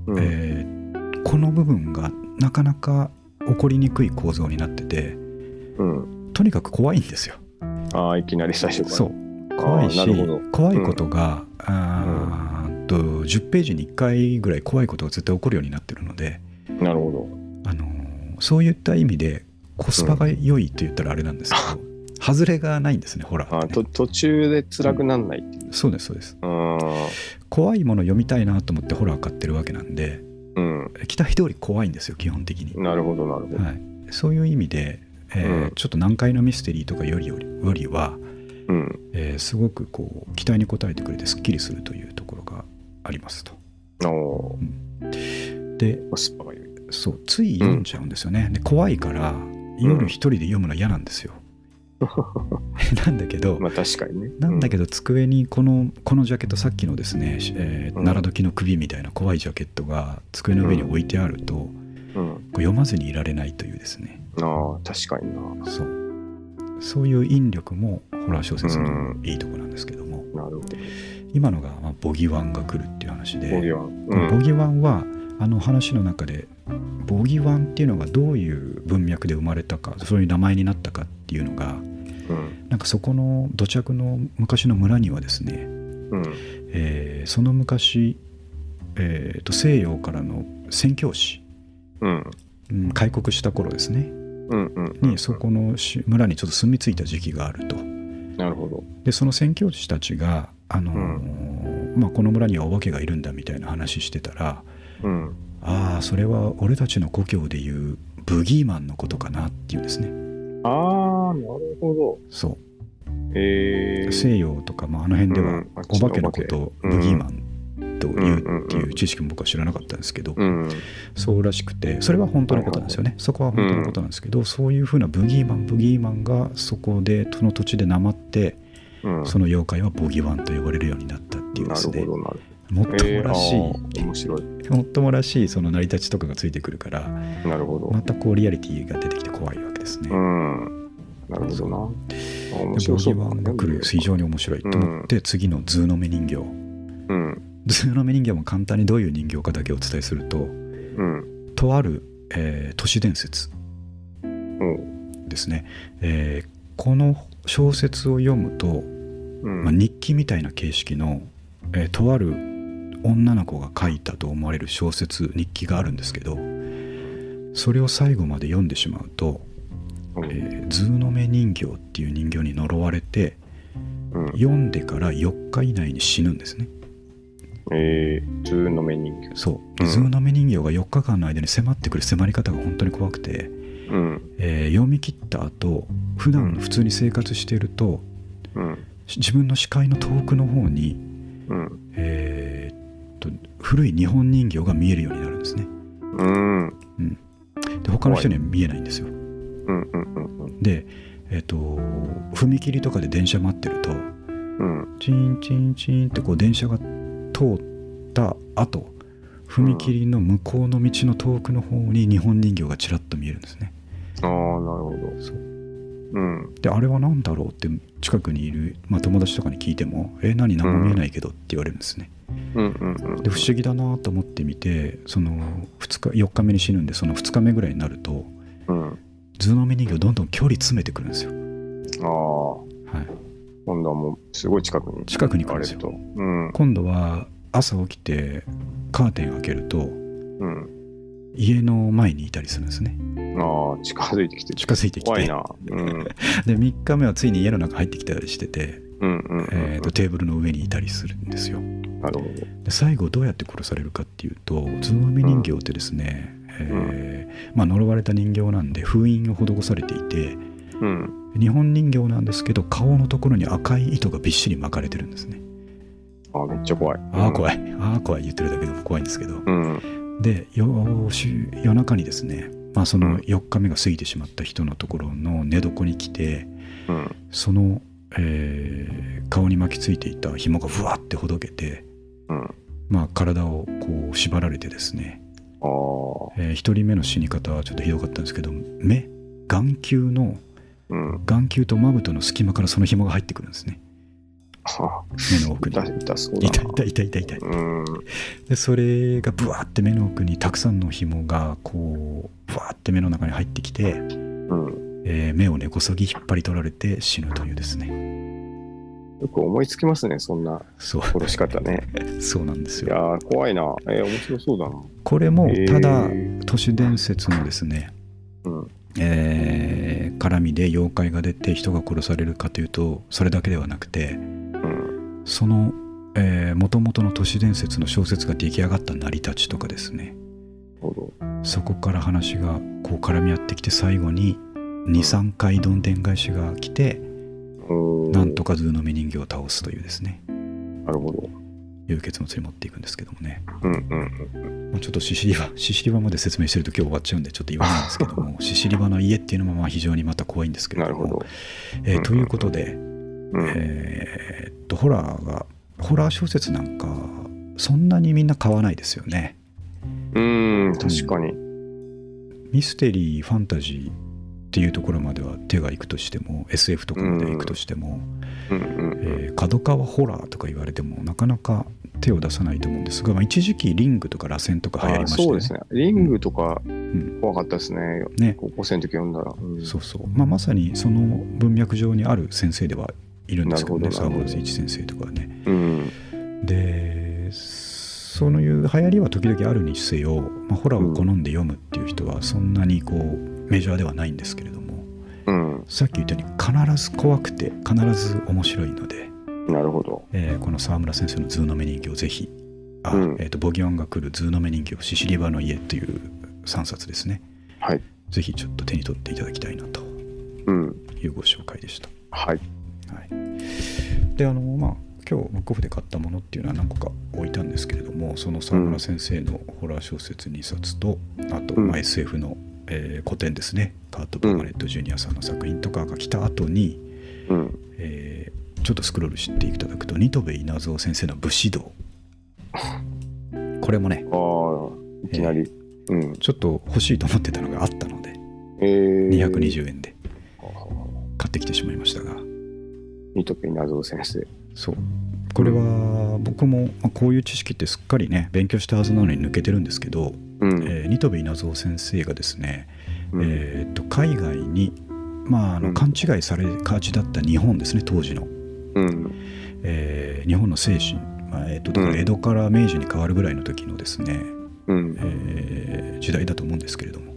うん。えーこの部分がなかなか起こりにくい構造になっててうん。とにかく怖いんですよ。ああ、いきなり最初から。そう怖いし怖いことが、あーっと10ページに1回ぐらい怖いことが絶対起こるようになってるので、なるほあのーそういった意味でコスパが良いと言ったらあれなんですけど、外れがないんですねホラど。あーってね、途中で辛くなんないっていう。そうですそうですうん。怖いもの読みたいなと思ってホラー買ってるわけなんでうん。期待通り怖いんですよ基本的に、なるほど、なるほど。はい、そういう意味で、えーうん。ちょっと難解なミステリーとかよりよりは、うん。えーすごくこう期待に応えてくれてすっきりするというところがありますと。おでーコスパが良い。そうつい読んじゃうんですよね、で怖いから夜一人で読むの嫌なんですよ、なんだけど、まあ確かにね。なんだけど机にこのこのジャケットさっきのですね、えーうん奈良時の首みたいな怖いジャケットが机の上に置いてあると、こうん。うん。う読まずにいられないというですねああ、確かにな。そうそういう引力もホラー小説のいいとこなんですけども、なるほど。今のが、まあ、ボギワンが来るっていう話でボギワン。うん。ボギワンはあの話の中でボギワンっていうのがどういう文脈で生まれたかそういう名前になったかっていうのがうん。なんかそこの土着の昔の村にはですね、うん。えーその昔、えーと西洋からの宣教師、うん。うん開国した頃ですねうん。うん。にそこのし村にちょっと住み着いた時期があるとなるほど。でその宣教師たちが、あのーまあ、この村にはお化けがいるんだみたいな話してたらうん。ああそれは俺たちの故郷でいうブギーマンのことかなっていうんですねああ、なるほそど。えうー。西洋とか、まあ、あの辺ではお化けのことをうんブギーマンと言うってうんうんうんいう知識も僕は知らなかったんですけど、うん。そうらしくてそれは本当のことなんですよねそこは本当のことなんですけど、そういうふうなブギーマンブギーマンがそこでその土地でなまってうん。その妖怪はボギワンと呼ばれるようになったっていうですねもっ。ともらしい、えー面白い。もっともらしいその成り立ちとかがついてくるからなるほど。またこうリアリティが出てきて怖いわけですね。うん。なるほどな。あ面白そうだねでぼぎわんが来る非常に面白いと思って、次のズーの目人形うん。ズーの目人形も簡単にどういう人形かだけお伝えするとうん。とある、えー都市伝説うん。ですね、えーこの小説を読むと、うん。まあ、日記みたいな形式の、えーとある女の子が書いたと思われる小説日記があるんですけどそれを最後まで読んでしまうと、うんえーズーの目人形っていう人形に呪われてうん。読んでから4日以内に死ぬんですねえー、ズーの目人形。そうでうんズーの目人形が4日間の間に迫ってくる迫り方が本当に怖くて、うん。えー読み切った後普段普通に生活していると、うん。自分の視界の遠くの方に、うん。えーっと古い日本人形が見えるようになるんですねうん。で他の人には見えないんですようん。うん。うん。でえーっと踏切とかで電車待ってるとうん。チンチンチンってこう電車が通った後踏切の向こうの道の遠くの方に日本人形がちらっと見えるんですねああ、なるほど。そううん。であれは何だろうって近くにいる、まあ、友達とかに聞いても「え何何も見えないけど」って言われるんですねうん。うん。うん。で不思議だなと思ってみてその2日4日目に死ぬんでその2日目ぐらいになるとうん。図の目人形どんどん距離詰めてくるんですよ、ああ、はい、今度はもうすごい近くに。近くに来るんですよ。うん。今度は朝起きてカーテン開けるとうん。家の前にいたりするんですねああ、近づいてきて近づいてきて怖いな。うん。で3日目はついに家の中入ってきたりしてて、テーブルの上にいたりするんですよなるほど。で最後どうやって殺されるかっていうと図の目人形ってですね、えーまあ、呪われた人形なんで封印を施されていてうん。日本人形なんですけど顔のところに赤い糸がびっしり巻かれてるんですねああ、めっちゃ怖い。ああ怖い。いああ怖い言ってるだけでも怖いんですけどうん。でよし夜中にですね、まあ、そうんの4日目が過ぎてしまった人のところの寝床に来てうん。その、えー顔に巻きついていた紐がふわってほどけて、うん。まあ、体をこう縛られてですね。え1人目の死に方はちょっとひどかったんですけど目眼球のうん。眼球とまぶたの隙間からその紐が入ってくるんですねは目の奥に痛痛そうだな。痛い痛い痛い痛い。でそれがブワーって目の奥にたくさんの紐がこうブワーって目の中に入ってきて、うん。えー目を根こそぎ引っ張り取られて死ぬというですねよく思いつきますね、そんな殺し方ね。そうなんですいやよー、怖いな。えー、面白そうだな。これもえーただ都市伝説のですね、うん。えー絡みで妖怪が出て人が殺されるかというとそれだけではなくてうん。そのもともとの都市伝説の小説が出来上がった成り立ちとかですねそこから話がこう絡み合ってきて最後に2、3回どんでん返しが来てど。おーなんとかズーの目人形を倒すというですねなるほど。いう結末に持っていくんですけどもね。うんうんもうちょっとシシリバシシリバまで説明してると今日終わっちゃうんでちょっと言わないんですけども シシリバの家っていうのもまあ非常にまた怖いんですけども。なるほど。えーうんということで、うん。えーっとホラーがホラー小説なんかそんなにみんな買わないですよね。うん、確かに。ミステリーファンタジーっていうところまでは手がいくとしても SF とかまでいくとしても、角川ホラーとか言われてもなかなか手を出さないと思うんですが、まあ、一時期リングとか螺旋とか流行りあましたよね。そうですね。リングとかん。怖かったですね。ね。高校生の時読んだら。うん。そうそう、まあ、まさにその文脈上にある先生ではいるんですけどね澤村伊智先生とかはね。うん。でそういう流行りは時々あるにせよ、まあ、ホラーを好んで読むっていう人はそんなにこうメジャーではないんですけれどもうん。さっき言ったように必ず怖くて必ず面白いので、なるほど。えーこの沢村先生の「ズーの目人形」ぜひあ、うんえーとぼぎわんが来る「ズーの目人形シシリバの家」という3冊ですねはい。ぜひちょっと手に取っていただきたいなとうん。いうご紹介でしたはい。はい、であのまあ今日ブックオフで買ったものっていうのは何個か置いたんですけれどもその沢村先生のホラー小説2冊と、あと、SF の、えー古典ですねカート・バーガレット・ジュニアさんの作品とかが来た後に、うん。えーちょっとスクロールしていただくと新戸部稲造先生の武士道これもね ああ、いきなり。うん。ちょっと欲しいと思ってたのがあったのでえー、220円で買ってきてしまいましたがニトピナゾ先生。そうこれは僕も、まあこういう知識ってすっかりね勉強したはずなのに抜けてるんですけど、うん。え稲造先生がですね、うんえーと海外に、まあ、あうんの勘違いされがちだった日本ですね当時の、うん。えー日本の精神、まあえー、とだからうん江戸から明治に変わるぐらいの時のですね、うん。えー時代だと思うんですけれども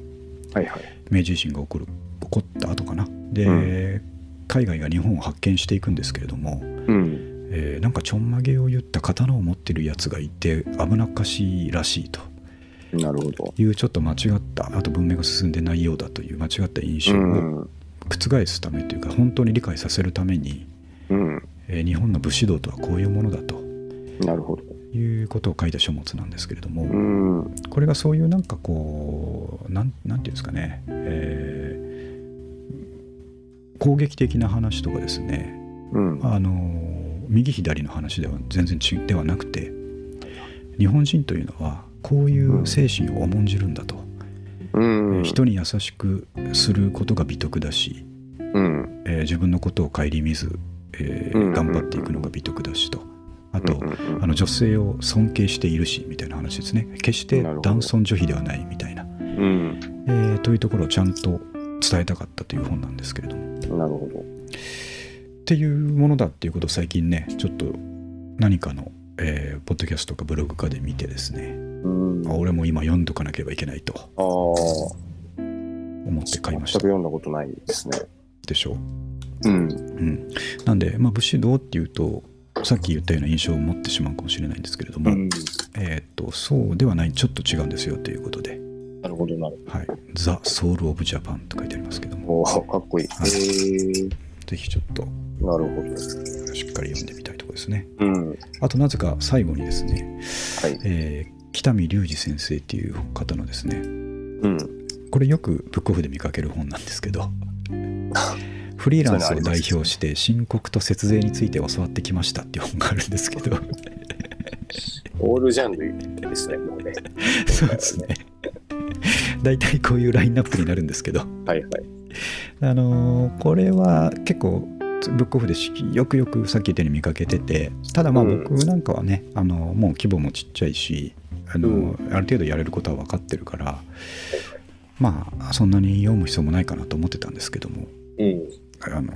はいはい。明治維新が起こる起こった後かなで、うん海外が日本を発見していくんですけれども、うん。えーなんかちょんまげを言った刀を持ってるやつがいて危なっかしいらしいとなるほど。いうちょっと間違ったあと文明が進んでないようだという間違った印う象をん。覆すためというか本当に理解させるために、うん。えー日本の武士道とはこういうものだとなるほど。いうことを書いた書物なんですけれども、うん。これがそういうなんかこうなんなんていうんですかね、えー攻撃的な話とかですねうん。あの右左の話では全然違ではなくて日本人というのはこういう精神を重んじるんだと、うん。人に優しくすることが美徳だし、うん。えー自分のことを顧みず、えーうん頑張っていくのが美徳だしとあと、あの女性を尊敬しているしみたいな話ですね決して男尊女卑ではないみたいな、うん。えーというところをちゃんと伝えたかったという本なんですけれどもなるほど。っていうものだっていうことを最近ねちょっと何かの、えーポッドキャストかブログかで見てですね、うん。あ俺も今読んどかなければいけないとああ。思って買いました全く読んだことないですね。でしょうん。う、うん、なんで、まあ、武士道っていうとさっき言ったような印象を持ってしまうかもしれないんですけれども、うん。えーっとそうではないちょっと違うんですよということでなるほど、なるはい、ザ・ソウル・オブ・ジャパンと書いてありますけども、ほど。おーかっこいい。はいへえ。ぜひちょっとなるほど。しっかり読んでみたいところですね。うん。あとなぜか最後にですね、はい。えー北見隆二先生っていう方のですね、うん。これよくブックオフで見かける本なんですけど、フリーランスを代表して申告と節税について教わってきましたっていう本があるんですけど、オールジャンルですね、もうね。そうですね。大体こういうラインナップになるんですけど、はいはい。あのーこれは結構ブックオフでしよくよくさっき言ったように見かけててただまあうん僕なんかはね、あのもう規模もちっちゃいしあの、ある程度やれることは分かってるからまあそんなに読む必要もないかなと思ってたんですけどもあの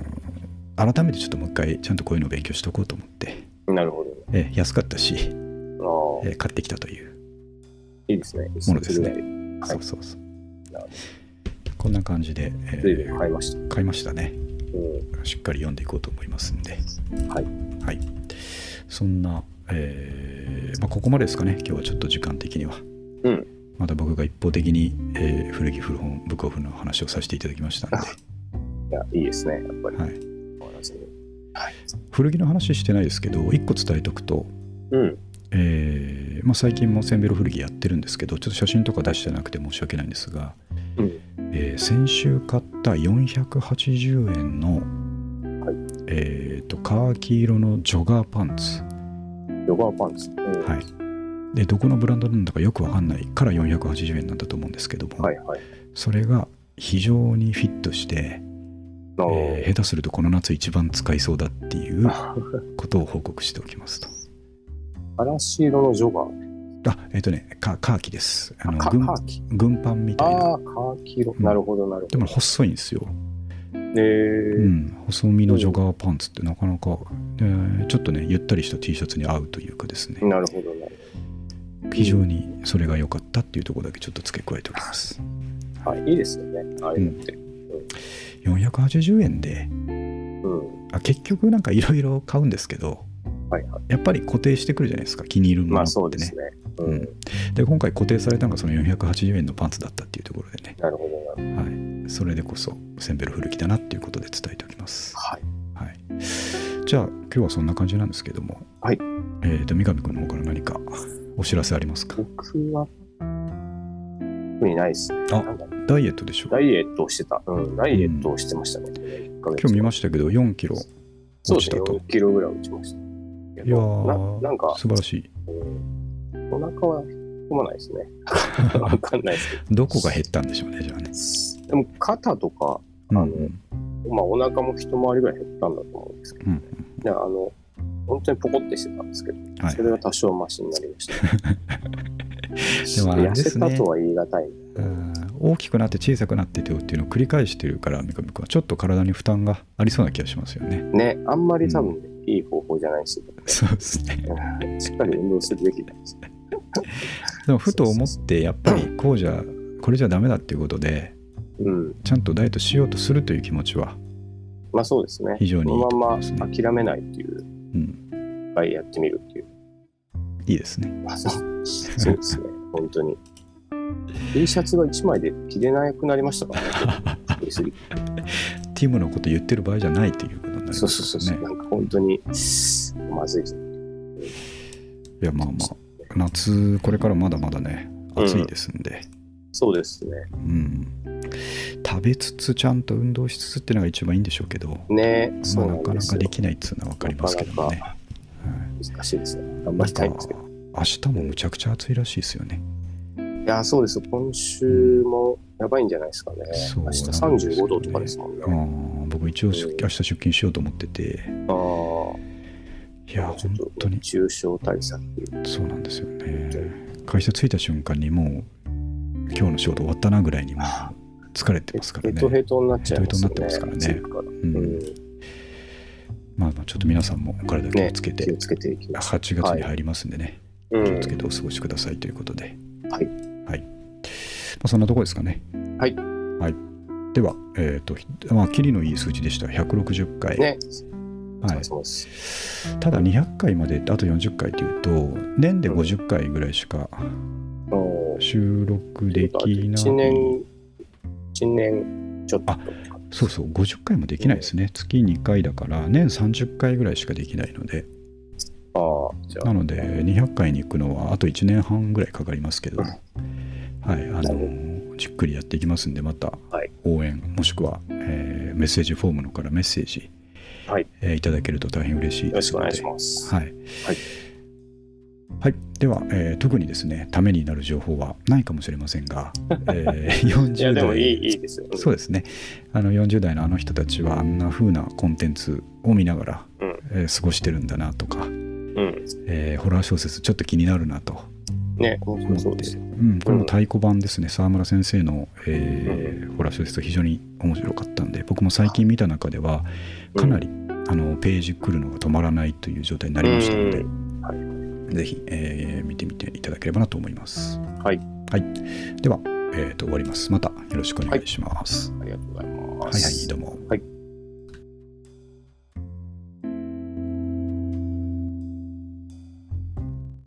改めてちょっともう一回ちゃんとこういうのを勉強しとこうと思って、うん。なるほど。え安かったし、え買ってきたといういいですね。ものですねはいそうそうそうこんな感じで、えー買いました。買いましたねうん。しっかり読んでいこうと思いますんではい。はい、そんな、えーまあ、ここまでですかね、今日はちょっと時間的には。うん。また僕が一方的に、えー古着古本ブックオフの話をさせていただきましたのいや、いいですね。やっぱり。で、はい、変わらずに古着の話してないですけど、一個伝えておくと、うん。えーまあ、最近もセンベロ古着やってるんですけど、ちょっと写真とか出してなくて申し訳ないんですが、うん。えー先週買った480円の、はいえーとカーキ色のジョガーパンツ。ヨガーパンツ。うんはい、でどこのブランドなんだかよくわかんないから480円なんだと思うんですけども、はいはい。それが非常にフィットして、あえー下手するとこの夏一番使いそうだっていうあ。ことを報告しておきますと。嵐色のジョガー。あえっ、とねカカーキですあのカ軍カーキ。軍パンみたいなああ、カーキ色。うんなるほど、なるでも細いんですよ、えうー。ん、細身のジョガーパンツってなかなか、えーちょっとねゆったりした T シャツに合うというかですねなるほど、なる非常にそれが良かったっていうところだけちょっと付け加えておきますほど。はい。いいですよね。ああいうのって。480円でうん。あ結局なんかいろいろ買うんですけどはいはい。やっぱり固定してくるじゃないですか気に入るものまあってね,、そうですね。ううんん。で今回固定されたのがその480円のパンツだったっていうところでね、なるほど、はい、それでこそセンベロ古着だなっていうことで伝えておきますど。、はい。はい、じゃあ今日はそんな感じなんですけどもはいえー、と三上君の方から何か お知らせありますか？僕は、特にないですね。あダイエットでしょダイエットをしてた。うん。ダイエットをしてましたね。1ヶ月今日見ましたけど4キロそうですね。落ちたと4キロぐらい落ちました。いやなーなんか、素晴らしい。うん、お腹は引まないですね。わかんないですけど。どこが減ったんでしょうねじゃあね。でも肩とか、うん。あのまあお腹も一回りぐらい減ったんだと思うんですけど、うんであの、本当にポコってしてたんですけど、はい。それが多少マシになりました。でもあれ痩ですね。せたとは言い難い。うん。大きくなって小さくなってっていうのを繰り返してるから三上君は。ちょっと体に負担がありそうな気がしますよね。ね、あんまり多分、いい方法じゃないし、そうですねうん しっかり運動するべきです。でもふと思ってやっぱりこうじゃこれじゃダメだっていうことでうん。ちゃんとダイエットしようとするという気持ちは、まあそうですね。非常にいいとこのまま諦めないっていううん、回やってみるっていう。いいですね。あそうそうですね、本当に。T シャツが1枚で着れなくなりましたからね、ティムのこと言ってる場合じゃないということになりますそうそうそうそう、ね。なんか本当にまずいぞ。いや、まあまあ、夏、これからまだまだね、暑いですんで、そうですね。うん。食べつつ、ちゃんと運動しつつっていうのが一番いいんでしょうけど、ね、まあ、そうなかなかできないっていうのは分かりますけどもね。なかはい難しいですね。頑張りたいんですけど。明日もむちゃくちゃ暑いらしいですよね。いや、そうです。今週もやばいんじゃないですかね。そう明日なんですよね35度とかですもんね。あー僕一応出明日出勤しようと思ってて、ああ、いや、本当に熱中症対策。そうなんですよね。会社着いた瞬間にもう、今日の仕事終わったなぐらいにもう疲れてますからね。ヘトヘトになっちゃいますよね。ヘトヘトになってますからね暑いからうんうんまあまあちょっと皆さんもお体気をつけて、気をつけていきましょ8月に入りますんでね、う。う気をんつけてお過ごしくださいということで。はい。あ、そんなとこですかね。はい。はい。では、えっ、と、まあ、キリのいい数字でした。160回。ね、おはい。ただ200回まであと40回というと、年で50回ぐらいしか収録できない。1年、一年ちょっとあそうそう、50回もできないですね。月2回だから、年30回ぐらいしかできないので、ああ、なので200回に行くのはあと1年半ぐらいかかりますけど、うんはい、あのじっくりやっていきますんで、またはい応援、もしくは、えーメッセージフォームのからメッセージ、はいえーいただけると大変嬉しいよろですのでしくお願いします。はい。はいはい、では、えー特にですね、ためになる情報はないかもしれませんが、えー40いや、でもいい、代いいですよ。そうですねあの40代のあの人たちはあんな風なコンテンツを見ながら、うんえー過ごしてるんだなとか、うん。えーホラー小説ちょっと気になるなとね、本当思って、にそうですよ。うん、これも太鼓判ですね、沢村先生の、えーホラー小説非常に面白かったんで僕も最近見た中ではかなり、あのページ来るのが止まらないという状態になりましたので、うぜひ、えー見てみていただければなと思います。はい。はい、では、えーと終わります。またよろしくお願いします。ありがとうございまはい、す。はい、どうも。はい